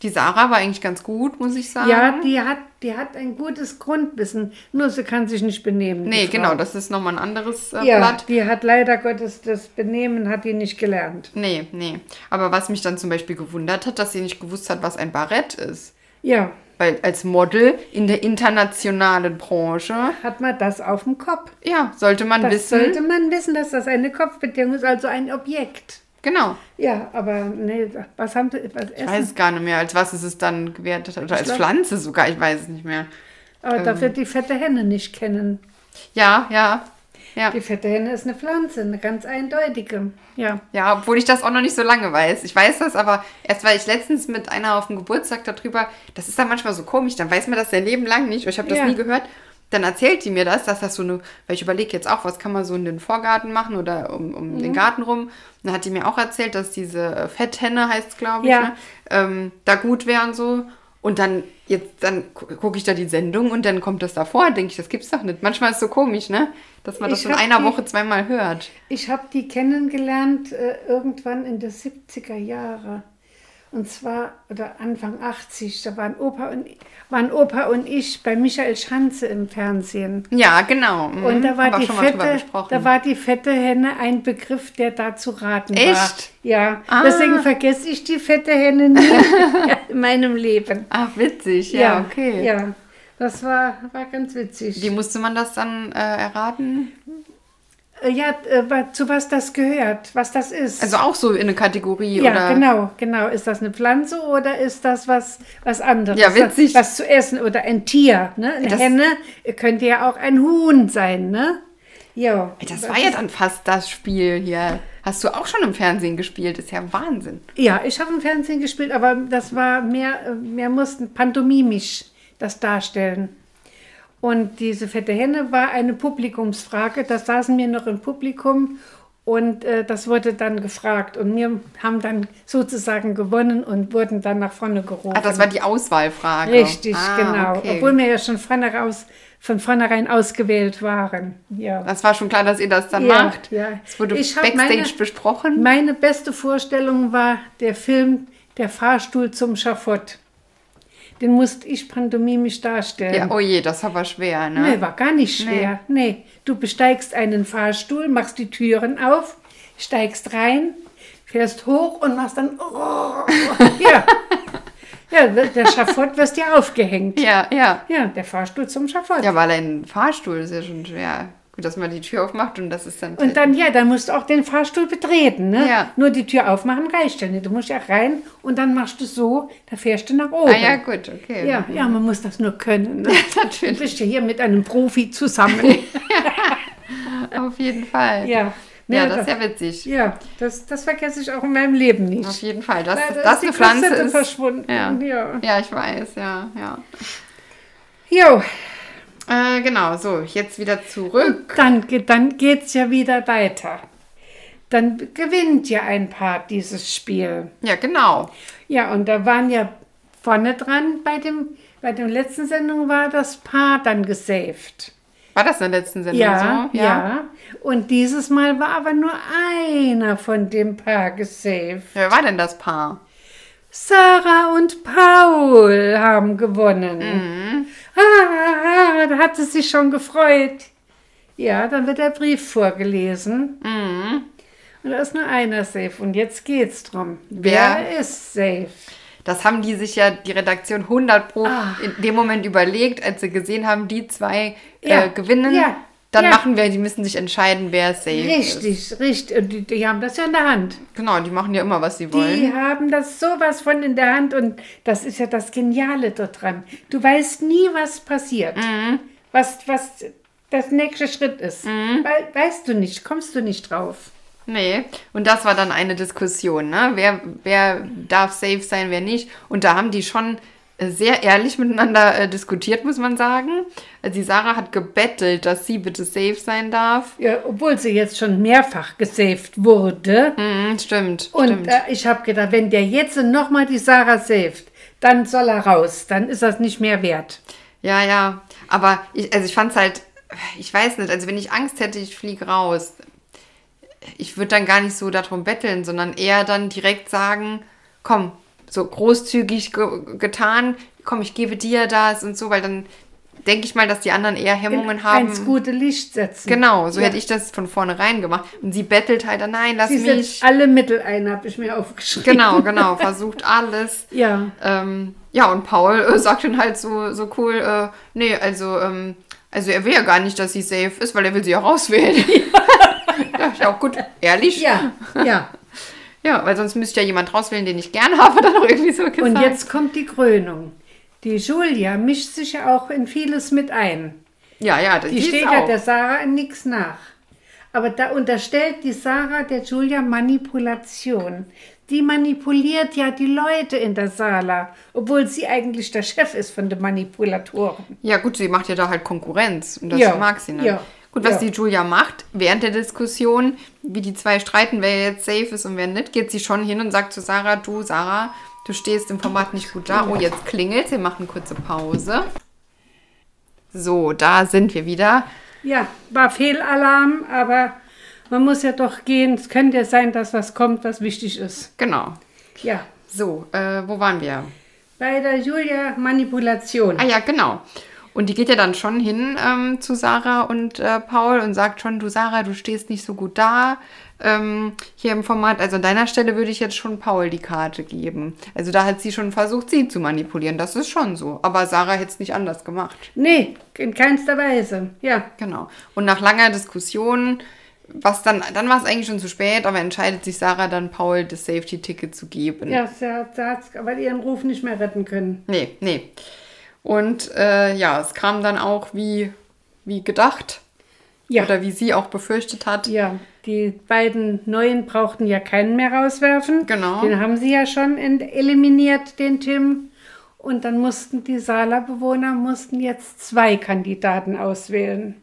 Die Sarah war eigentlich ganz gut, muss ich sagen. Ja, die hat, die hat ein gutes Grundwissen, nur sie kann sich nicht benehmen. Nee, genau, das ist nochmal ein anderes äh, Ja, Blatt. die hat leider Gottes das Benehmen hat die nicht gelernt. Nee, nee. Aber was mich dann zum Beispiel gewundert hat, dass sie nicht gewusst hat, was ein Barett ist. Ja, Weil als Model in der internationalen Branche, hat man das auf dem Kopf. ja, sollte man Das wissen. sollte man wissen, dass das eine Kopfbedeckung ist, also ein Objekt. Genau. Ja, aber nee, was haben sie, was Ich weiß essen? es gar nicht mehr, als was ist es dann gewertet. Oder als glaub- Pflanze sogar, ich weiß es nicht mehr. Aber ähm. da wird die fette Henne nicht kennen. Ja, ja. Ja. Die fette Henne ist eine Pflanze, eine ganz eindeutige. Ja. Ja, obwohl ich das auch noch nicht so lange weiß. Ich weiß das, aber erst weil ich letztens mit einer auf dem Geburtstag darüber, das ist dann manchmal so komisch, dann weiß man das sein Leben lang nicht. Ich habe das Ja. nie gehört. Dann erzählt die mir das, dass das so eine, weil ich überlege jetzt auch, was kann man so in den Vorgarten machen oder um, um Mhm. den Garten rum. Dann hat die mir auch erzählt, dass diese Fetthenne heißt, glaube ich, Ja. ne? ähm, da gut wäre und so. Und dann, jetzt, dann gu- gucke ich da die Sendung und dann kommt das davor, denke ich, das gibt's doch nicht. Manchmal ist es so komisch, ne? Dass man das Ich in einer die- Woche zweimal hört. Ich habe die kennengelernt äh, irgendwann in den 70er Jahre. Und zwar, oder Anfang 80, da waren Opa und, waren Opa und ich bei Michael Schanze im Fernsehen. Ja, genau. Mhm. Und da war, die fette, da war die fette Henne ein Begriff, der da zu raten war. Echt? Ja, Ah. deswegen vergesse ich die fette Henne nie <laughs> in meinem Leben. Ach, witzig, ja, okay. Ja, das war, war ganz witzig. Wie musste man das dann äh, erraten? Äh, ja, äh, zu was das gehört, was das ist. Also auch so in eine Kategorie Ja, oder? genau, genau. Ist das eine Pflanze oder ist das was, was anderes? Ja, witzig. Was zu essen oder ein Tier, ne? Eine Das- Henne könnte ja auch ein Huhn sein, ne? Ja. Das war ja dann fast das Spiel hier. Hast du auch schon im Fernsehen gespielt? Ist ja Wahnsinn. Ja, ich habe im Fernsehen gespielt, aber das war mehr, äh, wir mussten pantomimisch das darstellen. Und diese fette Henne war eine Publikumsfrage. Da saßen wir noch im Publikum und äh, das wurde dann gefragt. Und wir haben dann sozusagen gewonnen und wurden dann nach vorne gerufen. Ach, das war die Auswahlfrage. Richtig, Ah, genau. okay. Obwohl wir ja schon von, heraus, von vornherein ausgewählt waren. Ja. das war schon klar, dass ihr das dann Ja, macht. ja. Es wurde Ich Backstage meine- besprochen. Meine beste Vorstellung war der Film Der Fahrstuhl zum Schafott. Den musste ich pantomimisch darstellen. Ja, oh je, das war schwer, ne? Nee, war gar nicht schwer. Nee. du besteigst einen Fahrstuhl, machst die Türen auf, steigst rein, fährst hoch und machst dann, oh, ja. <laughs> Ja, der Schafott wirst dir aufgehängt. Ja, ja. Ja, der Fahrstuhl zum Schafott. Ja, weil ein Fahrstuhl ist ja schon schwer. Gut, dass man die Tür aufmacht und das ist dann. Und dann, ja, dann musst du auch den Fahrstuhl betreten, ne? Ja. Nur die Tür aufmachen reicht ja nicht. Du musst ja rein und dann machst du so, da fährst du nach oben. Ah ja, gut, okay. Ja, ja, man muss das nur können. Ne? <laughs> Natürlich. Du bist ja hier mit einem Profi zusammen. <laughs> Auf jeden Fall. ja. Ja, Ne, das ist ja witzig. Ja, das, das vergesse ich auch in meinem Leben nicht. Auf jeden Fall. Das, Leider das ist die Pflanze Kassette ist. verschwunden. Ja. ja. ja, ich weiß, ja, ja. Jo, Äh, genau, so, jetzt wieder zurück. dann, ge- dann geht es ja wieder weiter. Dann gewinnt ja ein Paar dieses Spiel. Ja, genau. Ja, und da waren ja vorne dran, bei dem, bei der letzten Sendung war das Paar dann gesaved. War das in der letzten Sendung Ja, so? ja, Und dieses Mal war aber nur einer von dem Paar gesaved. Wer war denn das Paar? Sarah und Paul haben gewonnen. Mhm. Ah, <laughs> da hat sie sich schon gefreut. Ja, dann wird der Brief vorgelesen. Mhm. Und da ist nur einer safe. Und jetzt geht's drum. Wer- Wer ist safe? Das haben die sich ja, die Redaktion 100 Pro Ah. in dem Moment überlegt, als sie gesehen haben, die zwei Ja, äh, gewinnen. ja, Dann ja. machen wir, die müssen sich entscheiden, wer safe ist. Richtig, richtig. Und die, die haben das ja in der Hand. Genau, die machen ja immer, was sie wollen. Die haben das sowas von in der Hand und das ist ja das Geniale daran. Du weißt nie, was passiert. Mhm. Was, was das nächste Schritt ist. Weil, weißt du nicht, kommst du nicht drauf. Nee, und das war dann eine Diskussion, ne? Wer, wer darf safe sein, wer nicht. Und da haben die schon sehr ehrlich miteinander äh, diskutiert, muss man sagen. Also die Sarah hat gebettelt, dass sie bitte safe sein darf. Ja, obwohl sie jetzt schon mehrfach gesaved wurde. Mhm, stimmt, Und stimmt. äh, ich habe gedacht, wenn der jetzt nochmal die Sarah saved, dann soll er raus. Dann ist das nicht mehr wert. Ja, ja. Aber ich, also ich fand's halt, ich weiß nicht, also wenn ich Angst hätte, ich fliege raus. Ich würde dann gar nicht so darum betteln, sondern eher dann direkt sagen, komm, so großzügig ge getan, komm, ich gebe dir das und so, weil dann denke ich mal, dass die anderen eher Hemmungen haben. Ins gute Licht setzen. Genau, so Ja. hätte ich das von vornherein gemacht. Und sie bettelt halt, nein, lass Sie mich. alle Mittel ein, habe ich mir aufgeschrieben. Genau, <laughs> genau, versucht alles. Ja. Ähm, ja, und Paul äh, sagt dann halt so, so cool, äh, nee, also, ähm, also er will ja gar nicht, dass sie safe ist, weil er will sie ja rauswählen. <laughs> Ja, ist ja auch gut, ehrlich. Ja, ja. Ja, weil sonst müsste ja jemand rauswählen, den ich gern <laughs> habe, dann auch irgendwie so gesagt. Und jetzt kommt die Krönung. Die Julia mischt sich ja auch in vieles mit ein. Ja, ja, das Die ist steht ja der Sarah in nichts nach. Aber da unterstellt die Sarah der Julia Manipulation. Die manipuliert ja die Leute in der Sala, obwohl sie eigentlich der Chef ist von den Manipulatoren. Ja, gut, sie macht ja da halt Konkurrenz und das Ja, mag sie nicht. ja, Gut, was ja. die Julia macht, während der Diskussion, wie die zwei streiten, wer jetzt safe ist und wer nicht, geht sie schon hin und sagt zu Sarah, du, Sarah, du stehst im Format nicht gut da. Oh, jetzt klingelt wir machen kurze Pause. So, da sind wir wieder. Ja, war Fehlalarm, aber man muss ja doch gehen. Es könnte ja sein, dass was kommt, was wichtig ist. Genau. Ja, So, äh, wo waren wir? bei der Julia Manipulation. Ah ja, genau. Und die geht ja dann schon hin ähm, zu Sarah und äh, Paul und sagt schon, du Sarah, du stehst nicht so gut da ähm, hier im Format. Also an deiner Stelle würde ich jetzt schon Paul die Karte geben. Also da hat sie schon versucht, sie zu manipulieren. Das ist schon so. Aber Sarah hätte es nicht anders gemacht. Nee, in keinster Weise. Ja, Genau. Und nach langer Diskussion, was dann, dann war es eigentlich schon zu spät, aber entscheidet sich Sarah dann, Paul das Safety-Ticket zu geben. ja, sie hat, sie hat aber ihren Ruf nicht mehr retten können. Nee, nee. Und äh, ja, es kam dann auch wie, wie gedacht. Ja. Oder wie sie auch befürchtet hat. Ja, die beiden Neuen brauchten ja keinen mehr rauswerfen. Genau. Den haben sie ja schon eliminiert, den Tim. Und dann mussten die Sala-Bewohner mussten jetzt zwei Kandidaten auswählen,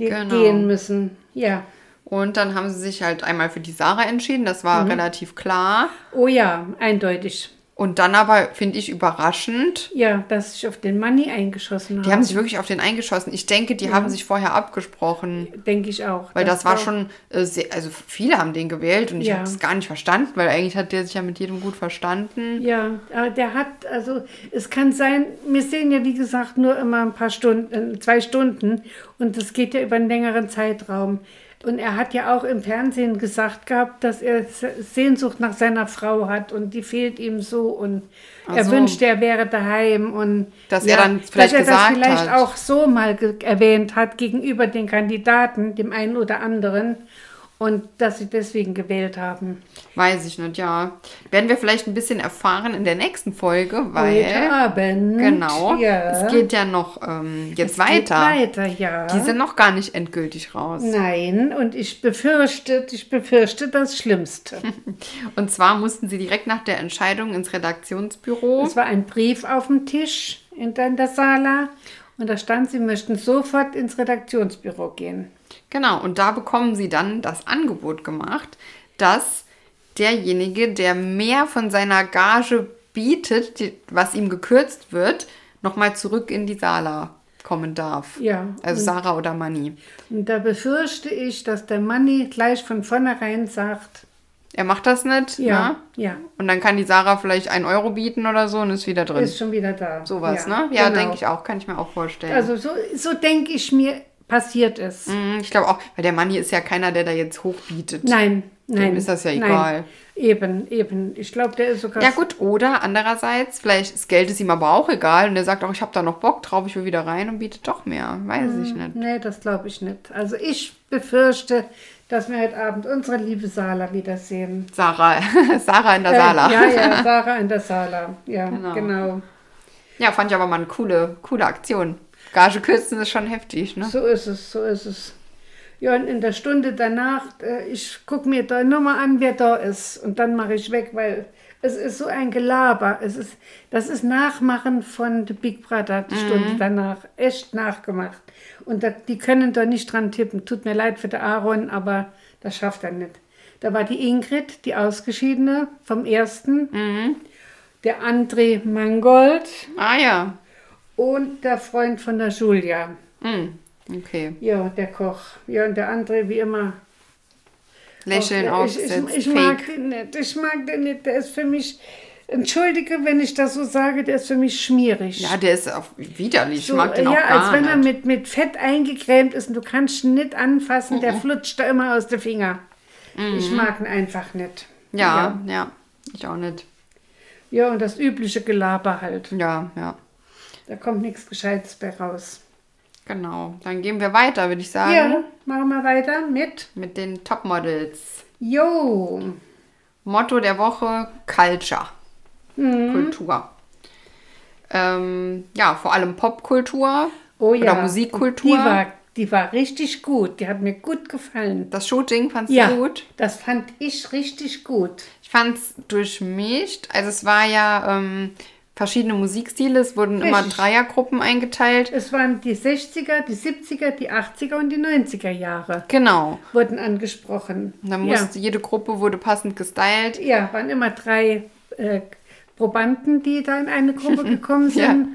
die Genau. gehen müssen. Ja. Und dann haben sie sich halt einmal für die Sarah entschieden. Das war Mhm. relativ klar. Oh ja, eindeutig. Und dann aber, finde ich, überraschend. Ja, dass ich auf den Money eingeschossen habe. Die haben sich wirklich auf den eingeschossen. Ich denke, die haben sich vorher abgesprochen. Denke ich auch. Weil das, war doch- schon äh, sehr, also viele haben den gewählt und ich Ja. habe es gar nicht verstanden, weil eigentlich hat der sich ja mit jedem gut verstanden. Ja, aber der hat, also es kann sein, wir sehen ja wie gesagt nur immer ein paar Stunden, äh, zwei Stunden und das geht ja über einen längeren Zeitraum. Und er hat ja auch im Fernsehen gesagt gehabt, dass er Sehnsucht nach seiner Frau hat und die fehlt ihm so und Ach er so. wünscht, er wäre daheim und Dass er dann vielleicht dass er das vielleicht hat. auch so mal erwähnt hat gegenüber den Kandidaten, dem einen oder anderen und dass sie deswegen gewählt haben. Weiß ich nicht, ja. Werden wir vielleicht ein bisschen erfahren in der nächsten Folge, weil. Heute Abend. Genau. Ja. Es geht ja noch ähm, jetzt Es weiter. Geht weiter, ja. Die sind noch gar nicht endgültig raus. Nein, und ich befürchte, ich befürchte das Schlimmste. <laughs> Und zwar mussten sie direkt nach der Entscheidung ins Redaktionsbüro. Es war ein Brief auf dem Tisch in der, in der Sala und da stand, sie möchten sofort ins Redaktionsbüro gehen. Genau, und da bekommen sie dann das Angebot gemacht, dass derjenige, der mehr von seiner Gage bietet, die, was ihm gekürzt wird, nochmal zurück in die Sala kommen darf. Ja, Also Sarah oder Manni. Und da befürchte ich, dass der Manni gleich von vornherein sagt, Er macht das nicht, ja, ne? ja, Und dann kann die Sarah vielleicht einen Euro bieten oder so und ist wieder drin. ist schon wieder da. Sowas, ja, ne? Ja, genau. denke ich auch, kann ich mir auch vorstellen. Also so, so denke ich mir, passiert es. Mm, ich glaube auch, weil der Manni ist ja keiner, der da jetzt hochbietet. Nein, nein. ist das ja nein. egal. Eben, eben. Ich glaube, der ist sogar Ja gut, oder andererseits, vielleicht das Geld ist ihm aber auch egal und er sagt auch, ich habe da noch Bock drauf, ich will wieder rein und bietet doch mehr. Weiß ich nicht. Nee, das glaube ich nicht. Also ich befürchte, dass wir heute Abend unsere liebe Sala wiedersehen. Sarah, <laughs> Sarah in der Äh, Sala. ja, ja, <laughs> Sarah in der Sala. Ja, Genau. genau. Ja, fand ich aber mal eine coole, coole Aktion. Gage kürzen ist schon heftig, ne? So ist es, so ist es. Ja, und in der Stunde danach, äh, ich gucke mir da nur mal an, wer da ist. Und dann mache ich weg, weil es ist so ein Gelaber. Es ist, das ist Nachmachen von The Big Brother, die Stunde danach. Echt nachgemacht. Und da, die können da nicht dran tippen. Tut mir leid für den Aaron, aber das schafft er nicht. Da war die Ingrid, die Ausgeschiedene vom ersten. Der André Mangold Ah ja. Und der Freund von der Julia. Hm, okay. Ja, der Koch. Ja, und der andere wie immer. Lächeln Auch- ich, ich, ich mag den nicht. Ich mag den nicht. Der ist für mich. Entschuldige, wenn ich das so sage, der ist für mich schmierig. Ja, der ist auch widerlich. so, ich mag den auch ja, gar als wenn er nicht. mit, mit Fett eingecremt ist und du kannst ihn nicht anfassen, der flutscht da immer aus den Finger. Ich mag ihn einfach nicht. Mhm. ja, ja, ich auch nicht. Ja, und das übliche Gelaber halt. Ja, ja. Da kommt nichts Gescheites bei raus. Genau. Dann gehen wir weiter, würde ich sagen. Ja, machen wir weiter mit. Mit den Topmodels. Jo. Motto der Woche: Culture. Mhm. Kultur. Ähm, ja, vor allem Popkultur Oh ja. oder Musikkultur. Die war, die war richtig gut. Die hat mir gut gefallen. das Shooting fandst Ja, du gut? das fand ich richtig gut. Ich fand es durchmischt. Also es war ja ähm, verschiedene Musikstile. Es wurden immer Richtig. Dreiergruppen eingeteilt. Es waren die 60er, die 70er, die 80er und die 90er Jahre Genau. wurden angesprochen. Und dann ja. musste jede Gruppe wurde passend gestylt. ja, waren immer drei äh, Probanden, die da in eine Gruppe <laughs> gekommen sind. Ja.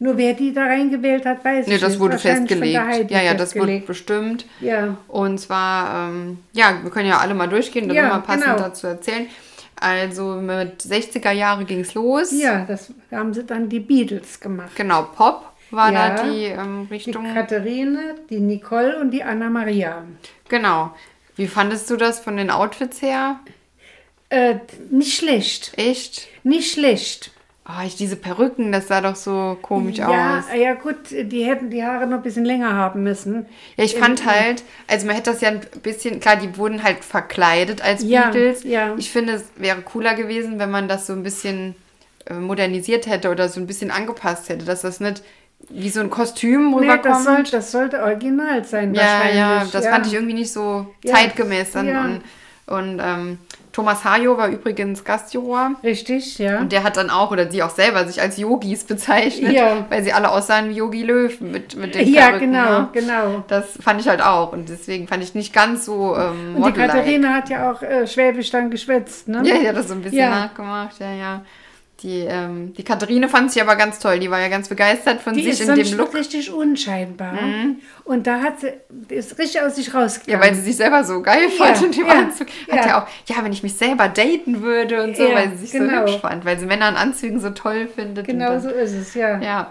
Nur wer die da reingewählt hat, weiß Nee, ich das nicht. wurde Wahrscheinlich von festgelegt. Ja, ja, das wurde bestimmt. Ja, Und zwar, ähm, ja, wir können ja alle mal durchgehen, das Ja, immer passend genau. dazu erzählen. Also mit 60er Jahre ging es los. ja, das haben sie dann die Beatles gemacht. Genau, Pop war Ja. da die ähm, Die Richtung. Katharine, die Nicole und die Anna Maria. Genau. Wie fandest du das von den Outfits her? Äh, nicht schlecht. Echt? Nicht schlecht. Oh, ich, diese Perücken, das sah doch so komisch Ja, aus. ja gut, die hätten die Haare noch ein bisschen länger haben müssen. Ja, ich fand halt, also man hätte das ja ein bisschen, klar, die wurden halt verkleidet als Ja, Beatles. ja. Ich finde, es wäre cooler gewesen, wenn man das so ein bisschen äh, modernisiert hätte oder so ein bisschen angepasst hätte, dass das nicht wie so ein Kostüm Nee, rüberkommt. das, soll, das sollte original sein ja, wahrscheinlich. ja, das ja. fand ich irgendwie nicht so zeitgemäß. Dann. Und, und ähm, Thomas Hajo war übrigens Gastjuror. Richtig, ja. Und der hat dann auch, oder sie auch selber, sich als Yogis bezeichnet, Ja. weil sie alle aussahen wie Yogi Löw mit, mit den ja, Perücken, genau, ne? genau. Das fand ich halt auch. Und deswegen fand ich nicht ganz so ähm, Und die. Katharina hat ja auch äh, Schwäbisch dann geschwätzt, ne? Ja, die hat das so ein bisschen Ja. nachgemacht, ja, ja. Die, ähm, die Katharine fand sie aber ganz toll. Die war ja ganz begeistert von Die sich ist in sonst dem Look. Mhm. richtig unscheinbar. Und da hat sie, ist richtig aus sich Ja, rausgegangen. weil sie sich selber so geil Ja, fand in dem ja, Anzug. Hat ja. ja. auch, ja, wenn ich mich selber daten würde und so, Ja, weil sie sich genau. so hübsch fand, weil sie Männer in Anzügen so toll findet. genau dann, so ist es, ja. Ja.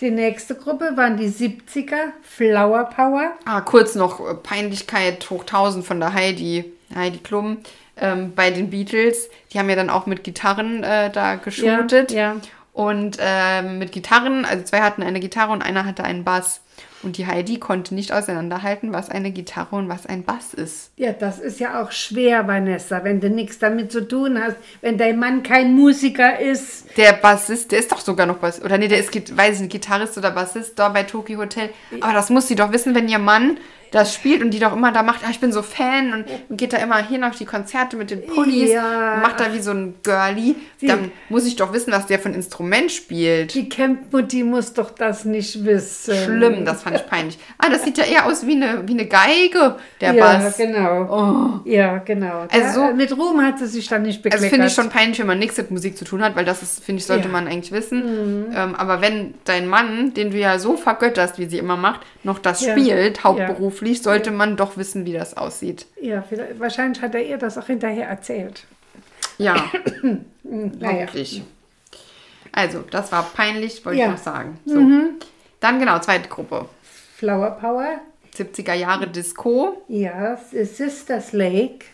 Die nächste Gruppe waren die 70er, Flower Power. Ah, kurz noch äh, Peinlichkeit hoch 1000 von der Heidi, Heidi Klum ähm, bei den Beatles. Die haben ja dann auch mit Gitarren äh, da geshootet. Ja, ja. Und ähm, mit Gitarren, also zwei hatten eine Gitarre und einer hatte einen Bass. Und die Heidi konnte nicht auseinanderhalten, was eine Gitarre und was ein Bass ist. Ja, das ist ja auch schwer, Vanessa, wenn du nichts damit zu tun hast, wenn dein Mann kein Musiker ist. Der Bassist, der ist doch sogar noch Bass. Oder nee, der ist, weiß ich nicht, Gitarrist oder Bassist da bei Tokyo Hotel. Aber das muss sie doch wissen, wenn ihr Mann das spielt und die doch immer da macht, ah, ich bin so Fan und, und geht da immer hin auf die Konzerte mit den Pullis Ja. und macht da wie so ein Girlie. Dann muss ich doch wissen, was der für ein Instrument spielt. Die Camp-Mutti muss doch das nicht wissen. Schlimm, das fand ich peinlich. Ah, das sieht ja eher aus wie eine, wie eine Geige, der ja, Bass. genau. Ja, genau. Also da, mit Ruhm hat sie sich dann nicht bekleckert. Also finde ich schon peinlich, wenn man nichts mit Musik zu tun hat, weil das ist, finde ich, sollte Ja. Mhm. man eigentlich wissen. Ähm, aber wenn dein Mann, den du ja so vergötterst, wie sie immer macht, noch das spielt, hauptberuflich, sollte man doch wissen, wie das aussieht. Ja, wahrscheinlich hat er ihr das auch hinterher erzählt. Ja, <clears throat> Naja. hoffentlich. Also, das war peinlich, wollte Ja. Mhm. ich noch sagen. So. Dann genau, zweite Gruppe. Flower Power, 70er Jahre Disco. ja, Sisters Lake,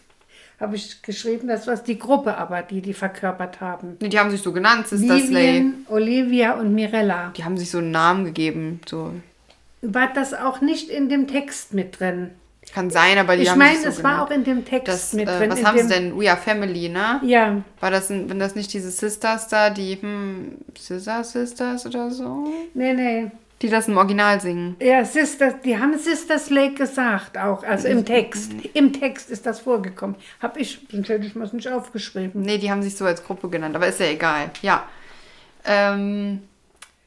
habe ich geschrieben, das war die Gruppe aber, die die verkörpert haben. Nee, Die haben sich so genannt, Sister Slay. Vivian, Olivia und Mirella. Die haben sich so einen Namen gegeben. So. War das auch nicht in dem Text mit drin? Kann sein, aber die Ich haben meine, so es war genannt. auch in dem Text das, mit äh, drin. Was in haben sie denn? We are Family, ne? Ja, War das, ein, wenn das nicht diese Sisters da, die, hm, Scissor Sisters oder so? nee, nee. Die das im Original singen. Ja, Sisters, die haben Sisters Lake gesagt auch, also im Text. Im Text ist das vorgekommen. Hab ich, sonst hätte ich mir nicht aufgeschrieben. Nee, die haben sich so als Gruppe genannt, aber ist ja egal. Ja. Ähm,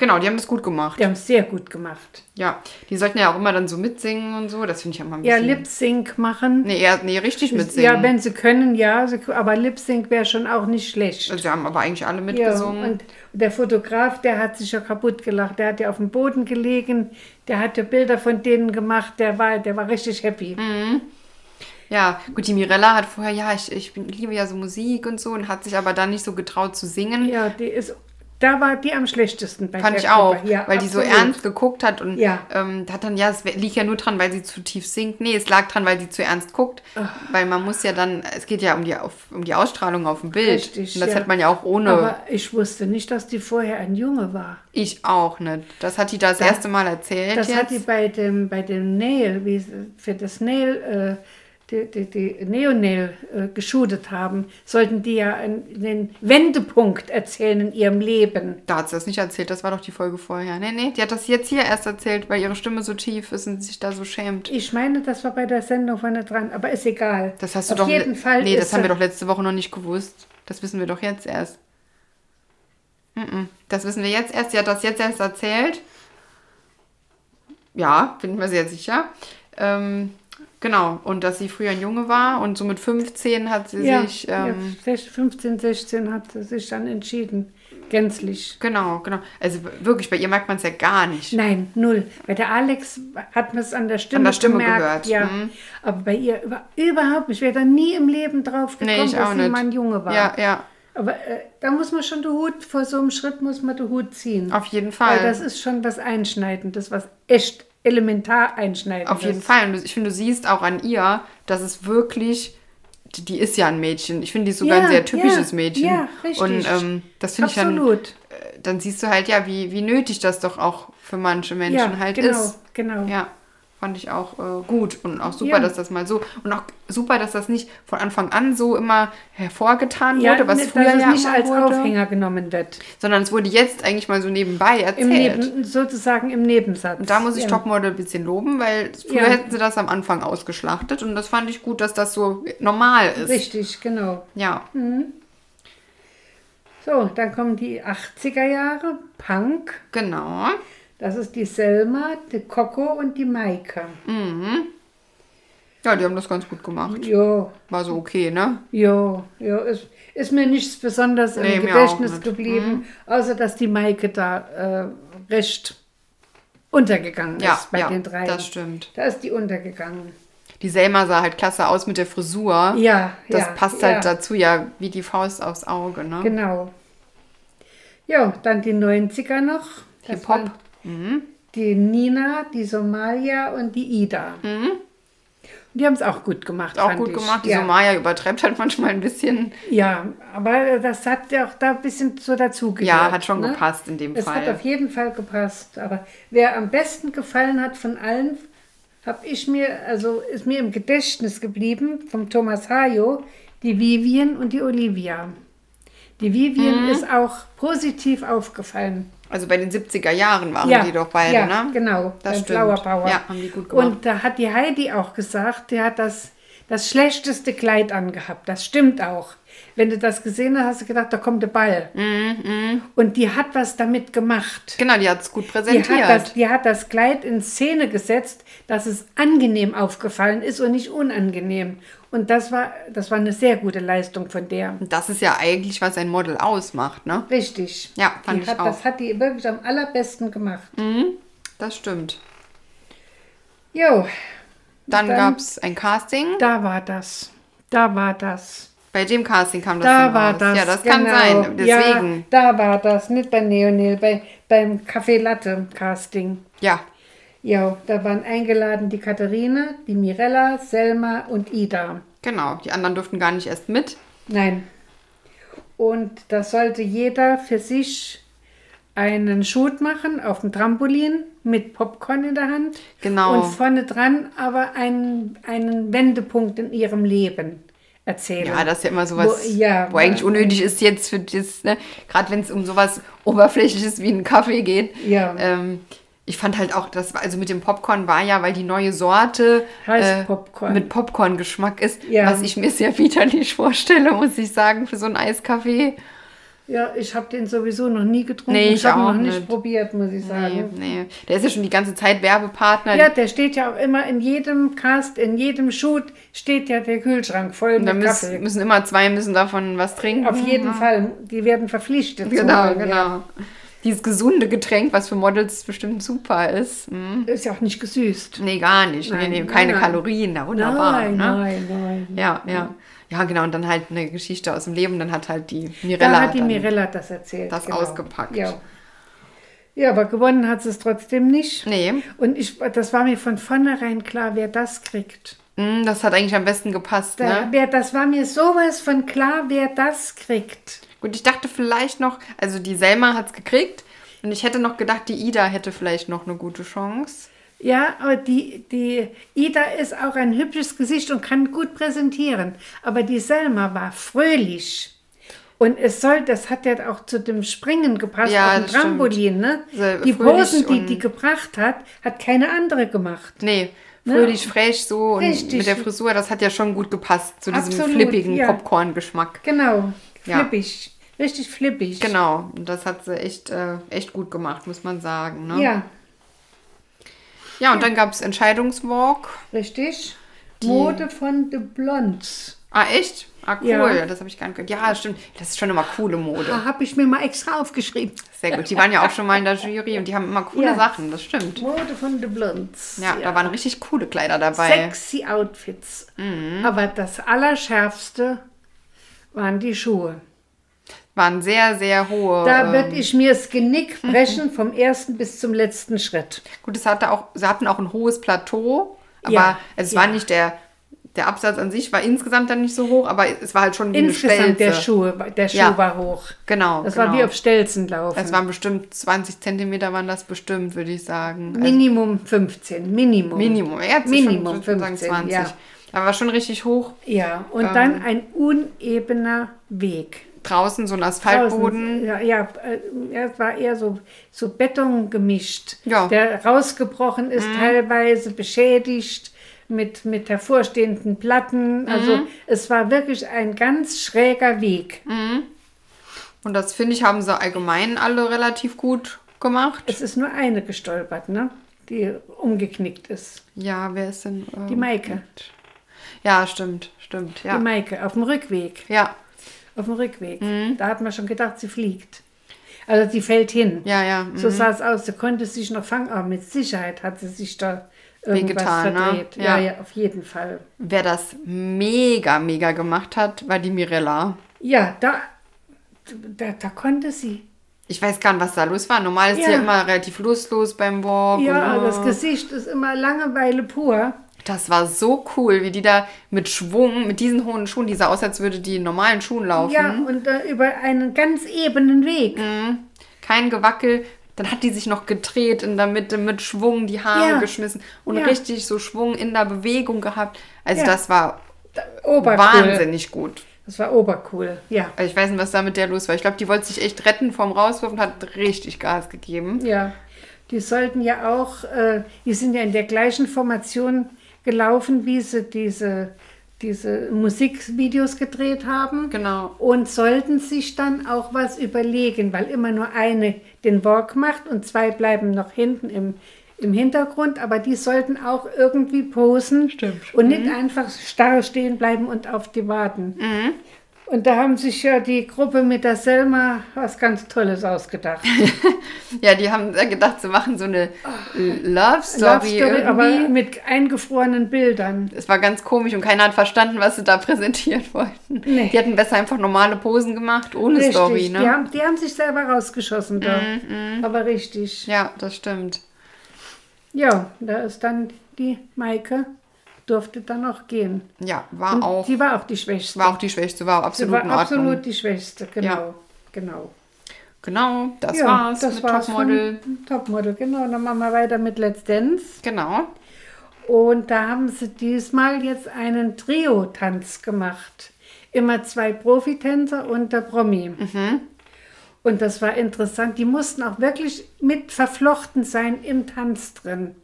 genau, die haben das gut gemacht. Die haben es sehr gut gemacht. Ja, die sollten ja auch immer dann so mitsingen und so. Das finde ich ja immer ein Ja, bisschen... Lip Sync machen. Nee, eher, nee, richtig mitsingen. Ja, wenn sie können, ja, aber Lip Sync wäre schon auch nicht schlecht. also, sie haben aber eigentlich alle Ja, mitgesungen. und der Fotograf, der hat sich ja kaputt gelacht. Der hat ja auf dem Boden gelegen, der hat ja Bilder von denen gemacht, der war, der war richtig happy. Mhm. Ja, gut, die Mirella hat vorher, ja, ich, ich bin, liebe ja so Musik und so und hat sich aber dann nicht so getraut zu singen. Ja, die ist, da war die am schlechtesten bei Fand ich auch. Ja, weil die so absolut. ernst geguckt hat und Ja. ähm, hat dann, ja, es liegt ja nur dran, weil sie zu tief singt. Nee, es lag dran, weil sie zu ernst guckt. Weil man muss ja dann, es geht ja um die, auf, um die Ausstrahlung auf dem Bild. Richtig, und das ja. hat man ja auch ohne. Aber ich wusste nicht, dass die vorher ein Junge war. ich auch nicht. Das hat die das erste Mal erzählt. Das jetzt. hat die bei dem, bei dem Nail, wie für das Nail, äh, die, die, die Neonail äh, geshootet haben, sollten die ja einen, den Wendepunkt erzählen in ihrem Leben. da hat sie das nicht erzählt, das war doch die Folge vorher. Nee, nee, die hat das jetzt hier erst erzählt, weil ihre Stimme so tief ist und sie sich da so schämt. Ich meine, das war bei der Sendung vorne dran, aber ist egal. Das hast du Auf doch. jeden Fall Nee, das haben wir doch letzte Woche noch nicht gewusst. Das wissen wir doch jetzt erst. Das wissen wir jetzt erst. Sie hat das jetzt erst erzählt. Ja, bin ich mir sehr sicher. Ähm, genau. Und dass sie früher ein Junge war und so mit 15 hat sie Ja, sich. ja, Ähm, 15, 16 hat sie sich dann entschieden. Gänzlich. Genau, genau. Also wirklich, bei ihr merkt man es ja gar nicht. Nein, null. Bei der Alex hat man es an der Stimme, An der Stimme gemerkt. gehört, Ja. mhm. Aber bei ihr über, überhaupt nicht. Ich wäre da nie im Leben drauf gekommen, Nee, dass sie mal ein Junge war. Ja, ja, Aber äh, da muss man schon den Hut, vor so einem Schritt muss man den Hut ziehen. auf jeden Fall. Weil das ist schon was Einschneidendes, was echt elementar Einschneidendes. Auf jeden Fall. Und ich finde, du siehst auch an ihr, dass es wirklich. Die, ist ja ein Mädchen. Ich finde, die ist sogar Ja, ein sehr typisches ja, Mädchen. ja, richtig. Und ähm, das finde ich dann. Absolut. äh, Dann siehst du halt, ja, wie, wie nötig das doch auch für manche Menschen ja, halt genau, ist. genau. Ja, fand ich auch äh, gut. Und auch super, Ja. dass das mal so. Und auch super, dass das nicht von Anfang an so immer hervorgetan Ja, wurde, was ne, früher dass es ja nicht als wurde. Aufhänger genommen wird. Sondern es wurde jetzt eigentlich mal so nebenbei erzählt. Im Neben, sozusagen im Nebensatz. Und da muss ich ja. Topmodel ein bisschen loben, weil früher hätten sie das am Anfang ausgeschlachtet und das fand ich gut, dass das so normal ist. Richtig, genau. Ja, So, dann kommen die 80er Jahre, Punk. genau. Das ist die Selma, die Coco und die Maike. Ja, die haben das ganz gut gemacht. Jo, War so okay, ne? jo, jo. Ist, ist mir nichts besonders Nee, im Gedächtnis geblieben, außer dass die Maike da äh, recht untergegangen Ja, ist bei ja, den drei. das stimmt. Da ist die untergegangen. Die Selma sah halt klasse aus mit der Frisur. Ja, Das ja, passt ja. halt dazu, ja, wie die Faust aufs Auge, ne? Genau. Ja, dann die 90er noch. Hip-Hop. Waren Die Nina, die Somalia und die Ida. Und die haben es auch gut gemacht. Auch gut ich. gemacht. Die ja. Somaya übertreibt halt manchmal ein bisschen. Ja, aber das hat ja auch da ein bisschen so dazugehört. Ja, hat schon ne? gepasst in dem Es hat Fall. auf jeden Fall gepasst. Aber wer am besten gefallen hat von allen, habe ich mir, also ist mir im Gedächtnis geblieben, vom Thomas Hayo, die Vivian und die Olivia. Die Vivian Mhm. ist auch positiv aufgefallen. Also bei den 70er Jahren waren die doch beide, ja, ne? genau. Das beim stimmt. Flower Power. Ja, haben die gut gemacht. Und da hat die Heidi auch gesagt, die hat das, das schlechteste Kleid angehabt. Das stimmt auch. Wenn du das gesehen hast, hast du gedacht, da kommt der Ball. Mhm, Und die hat was damit gemacht. Genau, die hat es gut Die präsentiert. hat, das, die hat das Kleid in Szene gesetzt, dass es angenehm aufgefallen ist und nicht unangenehm. Und das war, das war eine sehr gute Leistung von der. Das ist ja eigentlich, was ein Model ausmacht, ne? Richtig. Ja, fand die ich hat, auch. Das hat die wirklich am allerbesten gemacht. Das stimmt. Jo, Dann, Dann- gab es ein Casting. da war das. Da war das. Bei dem Casting kam das Da war raus. das. Ja, das kann genau. sein. Deswegen. Ja, da war das. Nicht bei Neonil, bei, beim Café Latte Casting. Ja. Ja, da waren eingeladen die Katharine, die Mirella, Selma und Ida. genau. Die anderen durften gar nicht erst mit. Nein. Und da sollte jeder für sich einen Shoot machen auf dem Trampolin mit Popcorn in der Hand. Genau. Und vorne dran aber einen, einen Wendepunkt in ihrem Leben erzählen. Ja, das ist ja immer sowas, Wo- ja, wo eigentlich unnötig ist jetzt für das, ne? Gerade wenn es um sowas Oberflächliches wie einen Kaffee geht. Ja. Ähm, ich fand halt auch, das also mit dem Popcorn war ja, weil die neue Sorte Heißt Popcorn. mit Popcorn-Geschmack ist, Ja. was ich mir sehr widerlich vorstelle, muss ich sagen, für so einen Eiskaffee. Ja, ich habe den sowieso noch nie getrunken. Nee, ich ich habe ihn noch nicht, nicht. probiert, muss ich Nee, sagen. nee. Der ist ja schon die ganze Zeit Werbepartner. Ja, der steht ja auch immer in jedem Cast, in jedem Shoot steht ja der Kühlschrank voll mit müssen, Kaffee. müssen immer zwei müssen davon was trinken. Auf jeden Fall, die werden verpflichtet. zu Genau, holen, genau. ja. Dieses gesunde Getränk, was für Models bestimmt super ist. Mhm. Ist ja auch nicht gesüßt. Nee, gar nicht. Nein, nee, nee, keine nein. Kalorien, na wunderbar. nein, ne? nein, nein. Ja, ja. Ja, genau. Und dann halt eine Geschichte aus dem Leben. Dann hat halt die Mirella. Da hat die Mirella das erzählt. das ausgepackt. Ja. ja, aber gewonnen hat sie es trotzdem nicht. Nee, Und ich, das war mir von vornherein klar, wer das kriegt. mm, das hat eigentlich am besten gepasst, Da, ne? wer, das war mir sowas von klar, wer das kriegt. Gut, ich dachte vielleicht noch, also die Selma hat es gekriegt. Und ich hätte noch gedacht, die Ida hätte vielleicht noch eine gute Chance. Ja, aber die, die Ida ist auch ein hübsches Gesicht und kann gut präsentieren. Aber die Selma war fröhlich. Und es soll, das hat ja auch zu dem Springen gepasst Ja, auf dem. Trampolin. Ne? Die Posen, die die gebracht hat, hat keine andere gemacht. Nee, fröhlich, frech so und Richtig. mit der Frisur, das hat ja schon gut gepasst zu diesem Absolut, flippigen ja. Popcorn-Geschmack. Genau, Ja. flippig. Richtig flippig. Genau, und das hat sie echt, äh, echt gut gemacht, muss man sagen. Ne? Ja, ja, und dann gab es Entscheidungswalk. richtig. Mode von The Blondes. Ah, echt? Ah, cool, Ja. das habe ich gar nicht gehört. Ja, stimmt, das ist schon immer coole Mode. Da habe ich mir mal extra aufgeschrieben. Sehr gut, die waren ja auch schon mal in der Jury und die haben immer coole Ja. Sachen, das stimmt. Mode von The Blondes. Ja, da waren richtig coole Kleider dabei. Sexy Outfits. Mhm. Aber das Allerschärfste waren die Schuhe. Waren sehr, sehr hohe. Da ähm, würde ich mir das Genick <laughs> brechen vom ersten bis zum letzten Schritt. Gut, es hatte auch, sie hatten auch ein hohes Plateau, aber Ja, es ja. war nicht der, der Absatz an sich war insgesamt dann nicht so hoch, aber es war halt schon wie Insgesamt der. Schuh, der Schuh Ja. war hoch. Genau, Das genau. war wie auf Stelzen laufen. Es waren bestimmt 20 Zentimeter waren das bestimmt, würde ich sagen. Also Minimum 15. Minimum. Minimum. Ja, Minimum schon, schon sagen 15, 20. ja. Aber war schon richtig hoch. Ja, und Ähm. dann ein unebener Weg. Draußen so ein Asphaltboden. Draußen, Ja, ja, äh, es war eher so, so Beton gemischt, Ja. Mhm. der rausgebrochen ist, teilweise beschädigt mit, mit hervorstehenden Platten. Mhm. Also es war wirklich ein ganz schräger Weg. Und das finde ich, haben sie allgemein alle relativ gut gemacht. Es ist nur eine gestolpert, ne? die umgeknickt ist. Ja, wer ist denn? ähm, Die Maike. Ja, stimmt, stimmt. Ja. Die Maike auf dem Rückweg. ja, Auf dem Rückweg. Mhm. Da hat man schon gedacht, sie fliegt. Also sie fällt hin. ja, ja. So mhm. sah es aus. Sie konnte sich noch fangen, aber mit Sicherheit hat sie sich da irgendwas Wehgetan, ne? verdreht. Ja. Ja. ja, auf jeden Fall. Wer das mega, mega gemacht hat, war die Mirella. Ja, da, da, da konnte sie. Ich weiß gar nicht, was da los war. Normal ist Ja. sie immer relativ lustlos beim Walk. Ja, und, das oh. Gesicht ist immer Langeweile pur. Das war so cool, wie die da mit Schwung, mit diesen hohen Schuhen, die sah aus, als würde die in normalen Schuhen laufen. Ja, und äh, über einen ganz ebenen Weg. Mhm. Kein Gewackel. Dann hat die sich noch gedreht in der Mitte mit Schwung, die Haare Ja. geschmissen und Ja. richtig so Schwung in der Bewegung gehabt. Also Ja. das war Obercool. wahnsinnig gut. Das war obercool, ja. Also ich weiß nicht, was da mit der los war. Ich glaube, die wollte sich echt retten vom Rauswurf und hat richtig Gas gegeben. Ja, die sollten ja auch, äh, die sind ja in der gleichen Formation gelaufen, wie sie diese, diese Musikvideos gedreht haben. Genau. Und sollten sich dann auch was überlegen, weil immer nur eine den Walk macht und zwei bleiben noch hinten im, im Hintergrund, aber die sollten auch irgendwie posen Stimmt. und nicht einfach starr stehen bleiben und auf die warten. Und da haben sich ja die Gruppe mit der Selma was ganz Tolles ausgedacht. <laughs> Ja, die haben da gedacht, sie machen so eine Love Story, Love Story, aber irgendwie. mit eingefrorenen Bildern. Es war ganz komisch und keiner hat verstanden, was sie da <laughs> präsentieren wollten. Nee. Die hätten besser einfach normale Posen gemacht, ohne Story, Die, ne? Mhm, haben, die haben sich selber rausgeschossen da. Aber richtig. Ja, das stimmt. Ja, da ist dann die Maike, durfte dann auch gehen. Ja, war Und auch, sie war auch die Schwächste. war auch die Schwächste, war absolut war in Ordnung. absolut die Schwächste, genau. Ja. Genau. Genau, das ja, war's das mit war's Topmodel. Topmodel, genau. Dann machen wir weiter mit Let's Dance. Genau. Und da haben sie diesmal jetzt einen Trio-Tanz gemacht. Immer zwei Profitänzer und der Promi. Mhm. Und das war interessant. Die mussten auch wirklich mit verflochten sein im Tanz drin.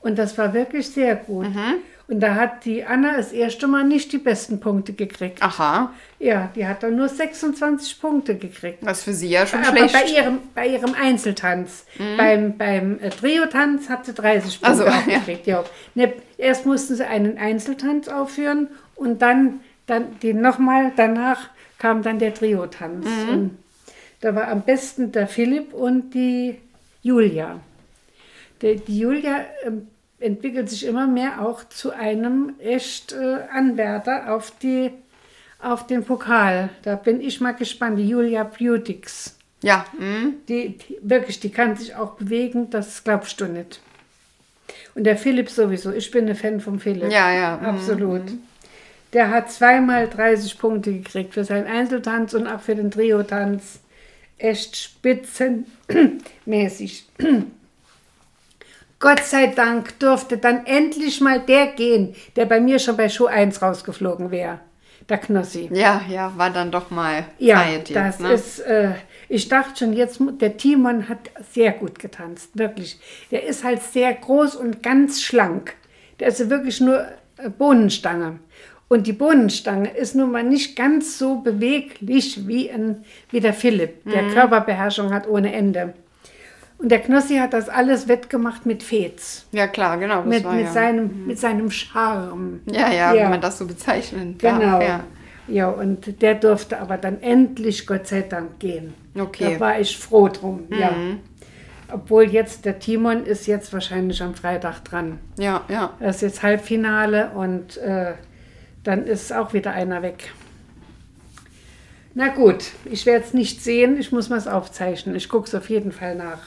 Und das war wirklich sehr gut. Mhm. Und da hat die Anna das erste Mal nicht die besten Punkte gekriegt. Aha, Ja, die hat dann nur 26 Punkte gekriegt. ist für sie ja schon Aber schlecht. bei ihrem, bei ihrem Einzeltanz. Beim, beim äh, Trio-Tanz hat sie 30 Punkte Ach so, auch <laughs> ja. gekriegt. Ja. Ne, erst mussten sie einen Einzeltanz aufführen und dann, dann den nochmal, danach kam dann der Trio-Tanz. Mhm. Da war am besten der Philipp und die Julia. Der, die Julia ähm, entwickelt sich immer mehr auch zu einem echt äh, Anwärter auf, die, auf den Pokal. Da bin ich mal gespannt. Die Julia Beautix. ja, mhm. Die, die, wirklich, die kann sich auch bewegen, das glaubst du nicht. Und der Philipp sowieso. Ich bin ein Fan vom Philipp. Ja, ja, mhm. Absolut. Der hat zweimal 30 Punkte gekriegt für seinen Einzeltanz und auch für den Trio-Tanz. Echt spitzenmäßig. <clears throat> Gott sei Dank durfte dann endlich mal der gehen, der bei mir schon bei Show 1 rausgeflogen wäre. Der Knossi. ja, ja, war dann doch mal Ja, Zeit jetzt, das ne? ist, äh, ich dachte schon, jetzt, der Timon hat sehr gut getanzt, wirklich. Der ist halt sehr groß und ganz schlank. Der ist ja wirklich nur äh, Bohnenstange. Und die Bohnenstange ist nun mal nicht ganz so beweglich wie, ein, wie der Philipp, der Mhm. Körperbeherrschung hat ohne Ende. Und der Knossi hat das alles wettgemacht mit Fez. Ja, klar, genau. Mit, war mit, ja. seinem, mit seinem Charme. ja, ja, Ja. wenn man das so bezeichnen Genau. Ja. Ja, und der durfte aber dann endlich, Gott sei Dank, gehen. Okay. Mhm. Da war ich froh drum, ja. Obwohl jetzt der Timon ist jetzt wahrscheinlich am Freitag dran. ja, ja. Das ist jetzt Halbfinale und äh, dann ist auch wieder einer weg. Na gut, ich werde es nicht sehen, ich muss mal es aufzeichnen. Ich gucke es auf jeden Fall nach.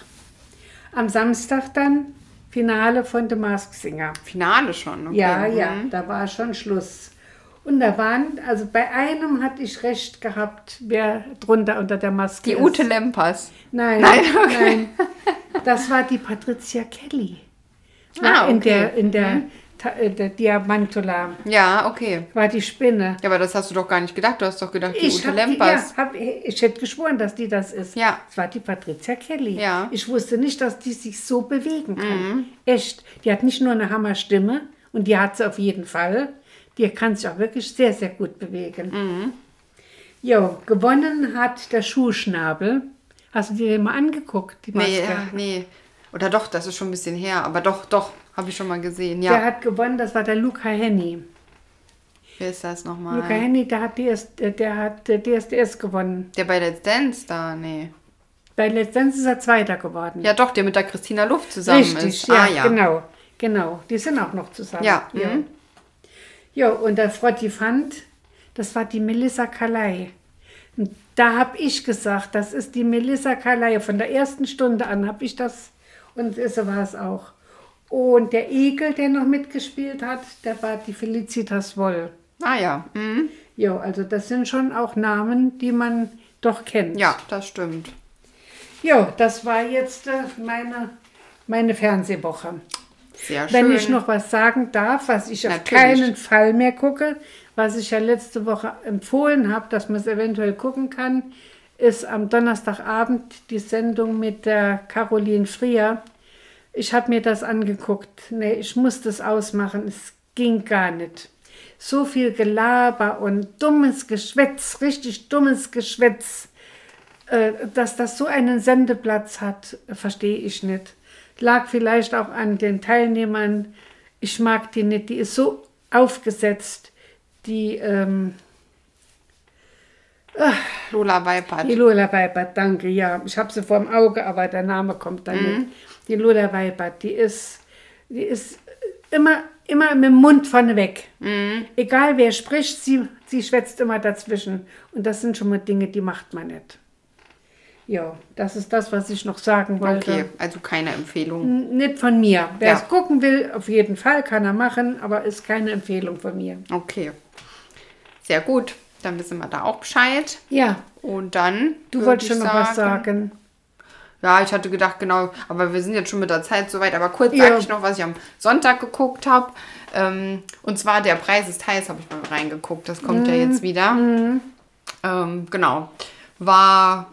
Am Samstag dann Finale von The Mask Singer. Finale schon, okay. Ja, ja, Mhm. da war schon Schluss. Und da waren, also bei einem hatte ich recht gehabt, wer drunter unter der Maske Die ist. Ute Lempers. Nein, Nein, <laughs> nein, okay. Das war die Patricia Kelly. Ah, in okay. der, in der, äh, der Diamantula. Ja, okay. War die Spinne. Ja, aber das hast du doch gar nicht gedacht. Du hast doch gedacht, die Ich, Ute die, ja, Lempers. hab, ich hätte geschworen, dass die das ist. Ja. Es war die Patricia Kelly. Ja. Ich wusste nicht, dass die sich so bewegen kann. Mhm. Echt. Die hat nicht nur eine Hammerstimme und die hat sie auf jeden Fall. Die kann sich auch wirklich sehr, sehr gut bewegen. Mhm. Jo, gewonnen hat der Schuhschnabel. Hast du dir den mal angeguckt, die Maske? Nee, ja, nee. Oder doch, das ist schon ein bisschen her. Aber doch, doch, habe ich schon mal gesehen. Der Ja. hat gewonnen, das war der Luca Henny. Wer ist das nochmal? Luca Henny, der hat, DS, der, der hat äh, DSDS gewonnen. Der bei Let's Dance da, nee. Bei Let's Dance ist er Zweiter geworden. Ja, doch, der mit der Christina Luft zusammen Richtig, ist. ja, ah, ja. genau. Genau, die sind auch noch zusammen. Ja, ja. mhm. Ja, und der Frotti fand, das war die Melissa Kalei. Und da habe ich gesagt, das ist die Melissa Carlyle. Von der ersten Stunde an habe ich das und so war es auch. Und der Igel, der noch mitgespielt hat, der war die Felicitas Woll. Ah ja. Mhm. Jo, also das sind schon auch Namen, die man doch kennt. Ja, das stimmt. Jo, das war jetzt äh, meine, meine Fernsehwoche. Sehr schön. Wenn ich noch was sagen darf, was ich auf Natürlich. keinen Fall mehr gucke, was ich ja letzte Woche empfohlen habe, dass man es eventuell gucken kann, ist am Donnerstagabend die Sendung mit der Caroline Frier. Ich habe mir das angeguckt. Nee, ich musste es ausmachen. Es ging gar nicht. So viel Gelaber und dummes Geschwätz, richtig dummes Geschwätz. Äh, dass das so einen Sendeplatz hat, verstehe ich nicht. Lag vielleicht auch an den Teilnehmern. Ich mag die nicht. Die ist so aufgesetzt. Die, ähm, Lola Weipert. die Lola Weibert, danke, ja. Ich habe sie vor dem Auge, aber der Name kommt dann nicht. Die Lola Weibert, die ist, die ist immer, immer mit dem Mund vorne weg. Egal wer spricht, sie, sie schwätzt immer dazwischen. Und das sind schon mal Dinge, die macht man nicht. Ja, das ist das, was ich noch sagen wollte. Okay, also keine Empfehlung. N- Nicht von mir. Wer Ja. es gucken will, auf jeden Fall kann er machen, aber ist keine Empfehlung von mir. Okay. Sehr gut. Dann wissen wir da auch Bescheid. Ja, Und dann. du wolltest schon noch was sagen. Ja, ich hatte gedacht, genau, aber wir sind jetzt schon mit der Zeit soweit. Aber kurz Ja. sage ich noch, was ich am Sonntag geguckt habe. Ähm, und zwar der Preis ist heiß, habe ich mal reingeguckt. Das kommt Mhm. ja jetzt wieder. Ähm, genau. War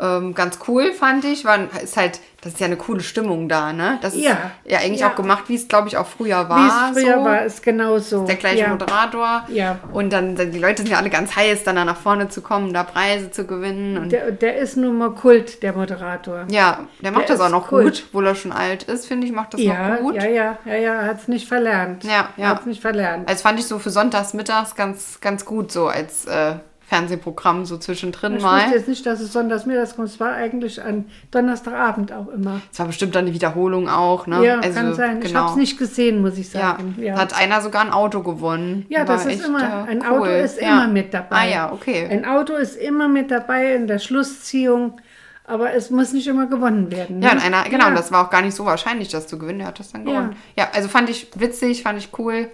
ähm, ganz cool, fand ich. War, ist halt, das ist ja eine coole Stimmung da, ne? Das ist Ja. ja eigentlich Ja. auch gemacht, wie es, glaube ich, auch früher Wie war. es früher so. war, ist genauso. Der gleiche ja. Moderator. Ja. Und dann, die Leute sind ja alle ganz heiß, dann da nach vorne zu kommen, da Preise zu gewinnen. Und Der, der ist nun mal Kult, der Moderator. ja, der macht Der das auch ist noch cool. gut, obwohl er schon alt ist, finde ich, macht das Ja, noch gut. ja, ja, ja, ja, hat es nicht verlernt. Ja, ja. Hat es nicht verlernt. Also fand ich so für sonntags mittags ganz, ganz gut, so als äh, Fernsehprogramm so zwischendrin Ich mal. wusste jetzt nicht, dass es sonntags mittags kommt. Es war eigentlich an Donnerstagabend auch immer. Es war bestimmt dann eine Wiederholung auch, ne? Ja, also, kann sein. Ich Genau. habe es nicht gesehen, muss ich ja. sagen. Ja, da hat einer sogar ein Auto gewonnen. ja War das ist immer, äh, ein cool. Auto ist Ja. immer mit dabei. Ah ja, okay. Ein Auto ist immer mit dabei in der Schlussziehung, aber es muss nicht immer gewonnen werden. Ja, ne? und einer, genau, Ja. und das war auch gar nicht so wahrscheinlich, das zu gewinnen. Der hat das dann Ja. gewonnen. Ja, also fand ich witzig, fand ich cool.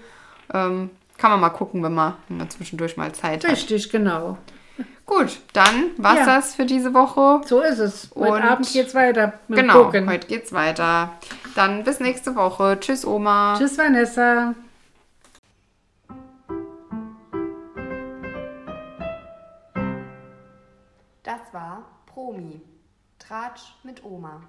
Ähm, kann man mal gucken, wenn man, wenn man zwischendurch mal Zeit hat. Richtig, genau. Gut, dann war's Ja. das für diese Woche. So ist es. Heute Und- Abend geht's weiter mit Genau, Gucken. heute geht's weiter. Dann bis nächste Woche. Tschüss, Oma. Tschüss, Vanessa. Das war Promi. Tratsch mit Oma.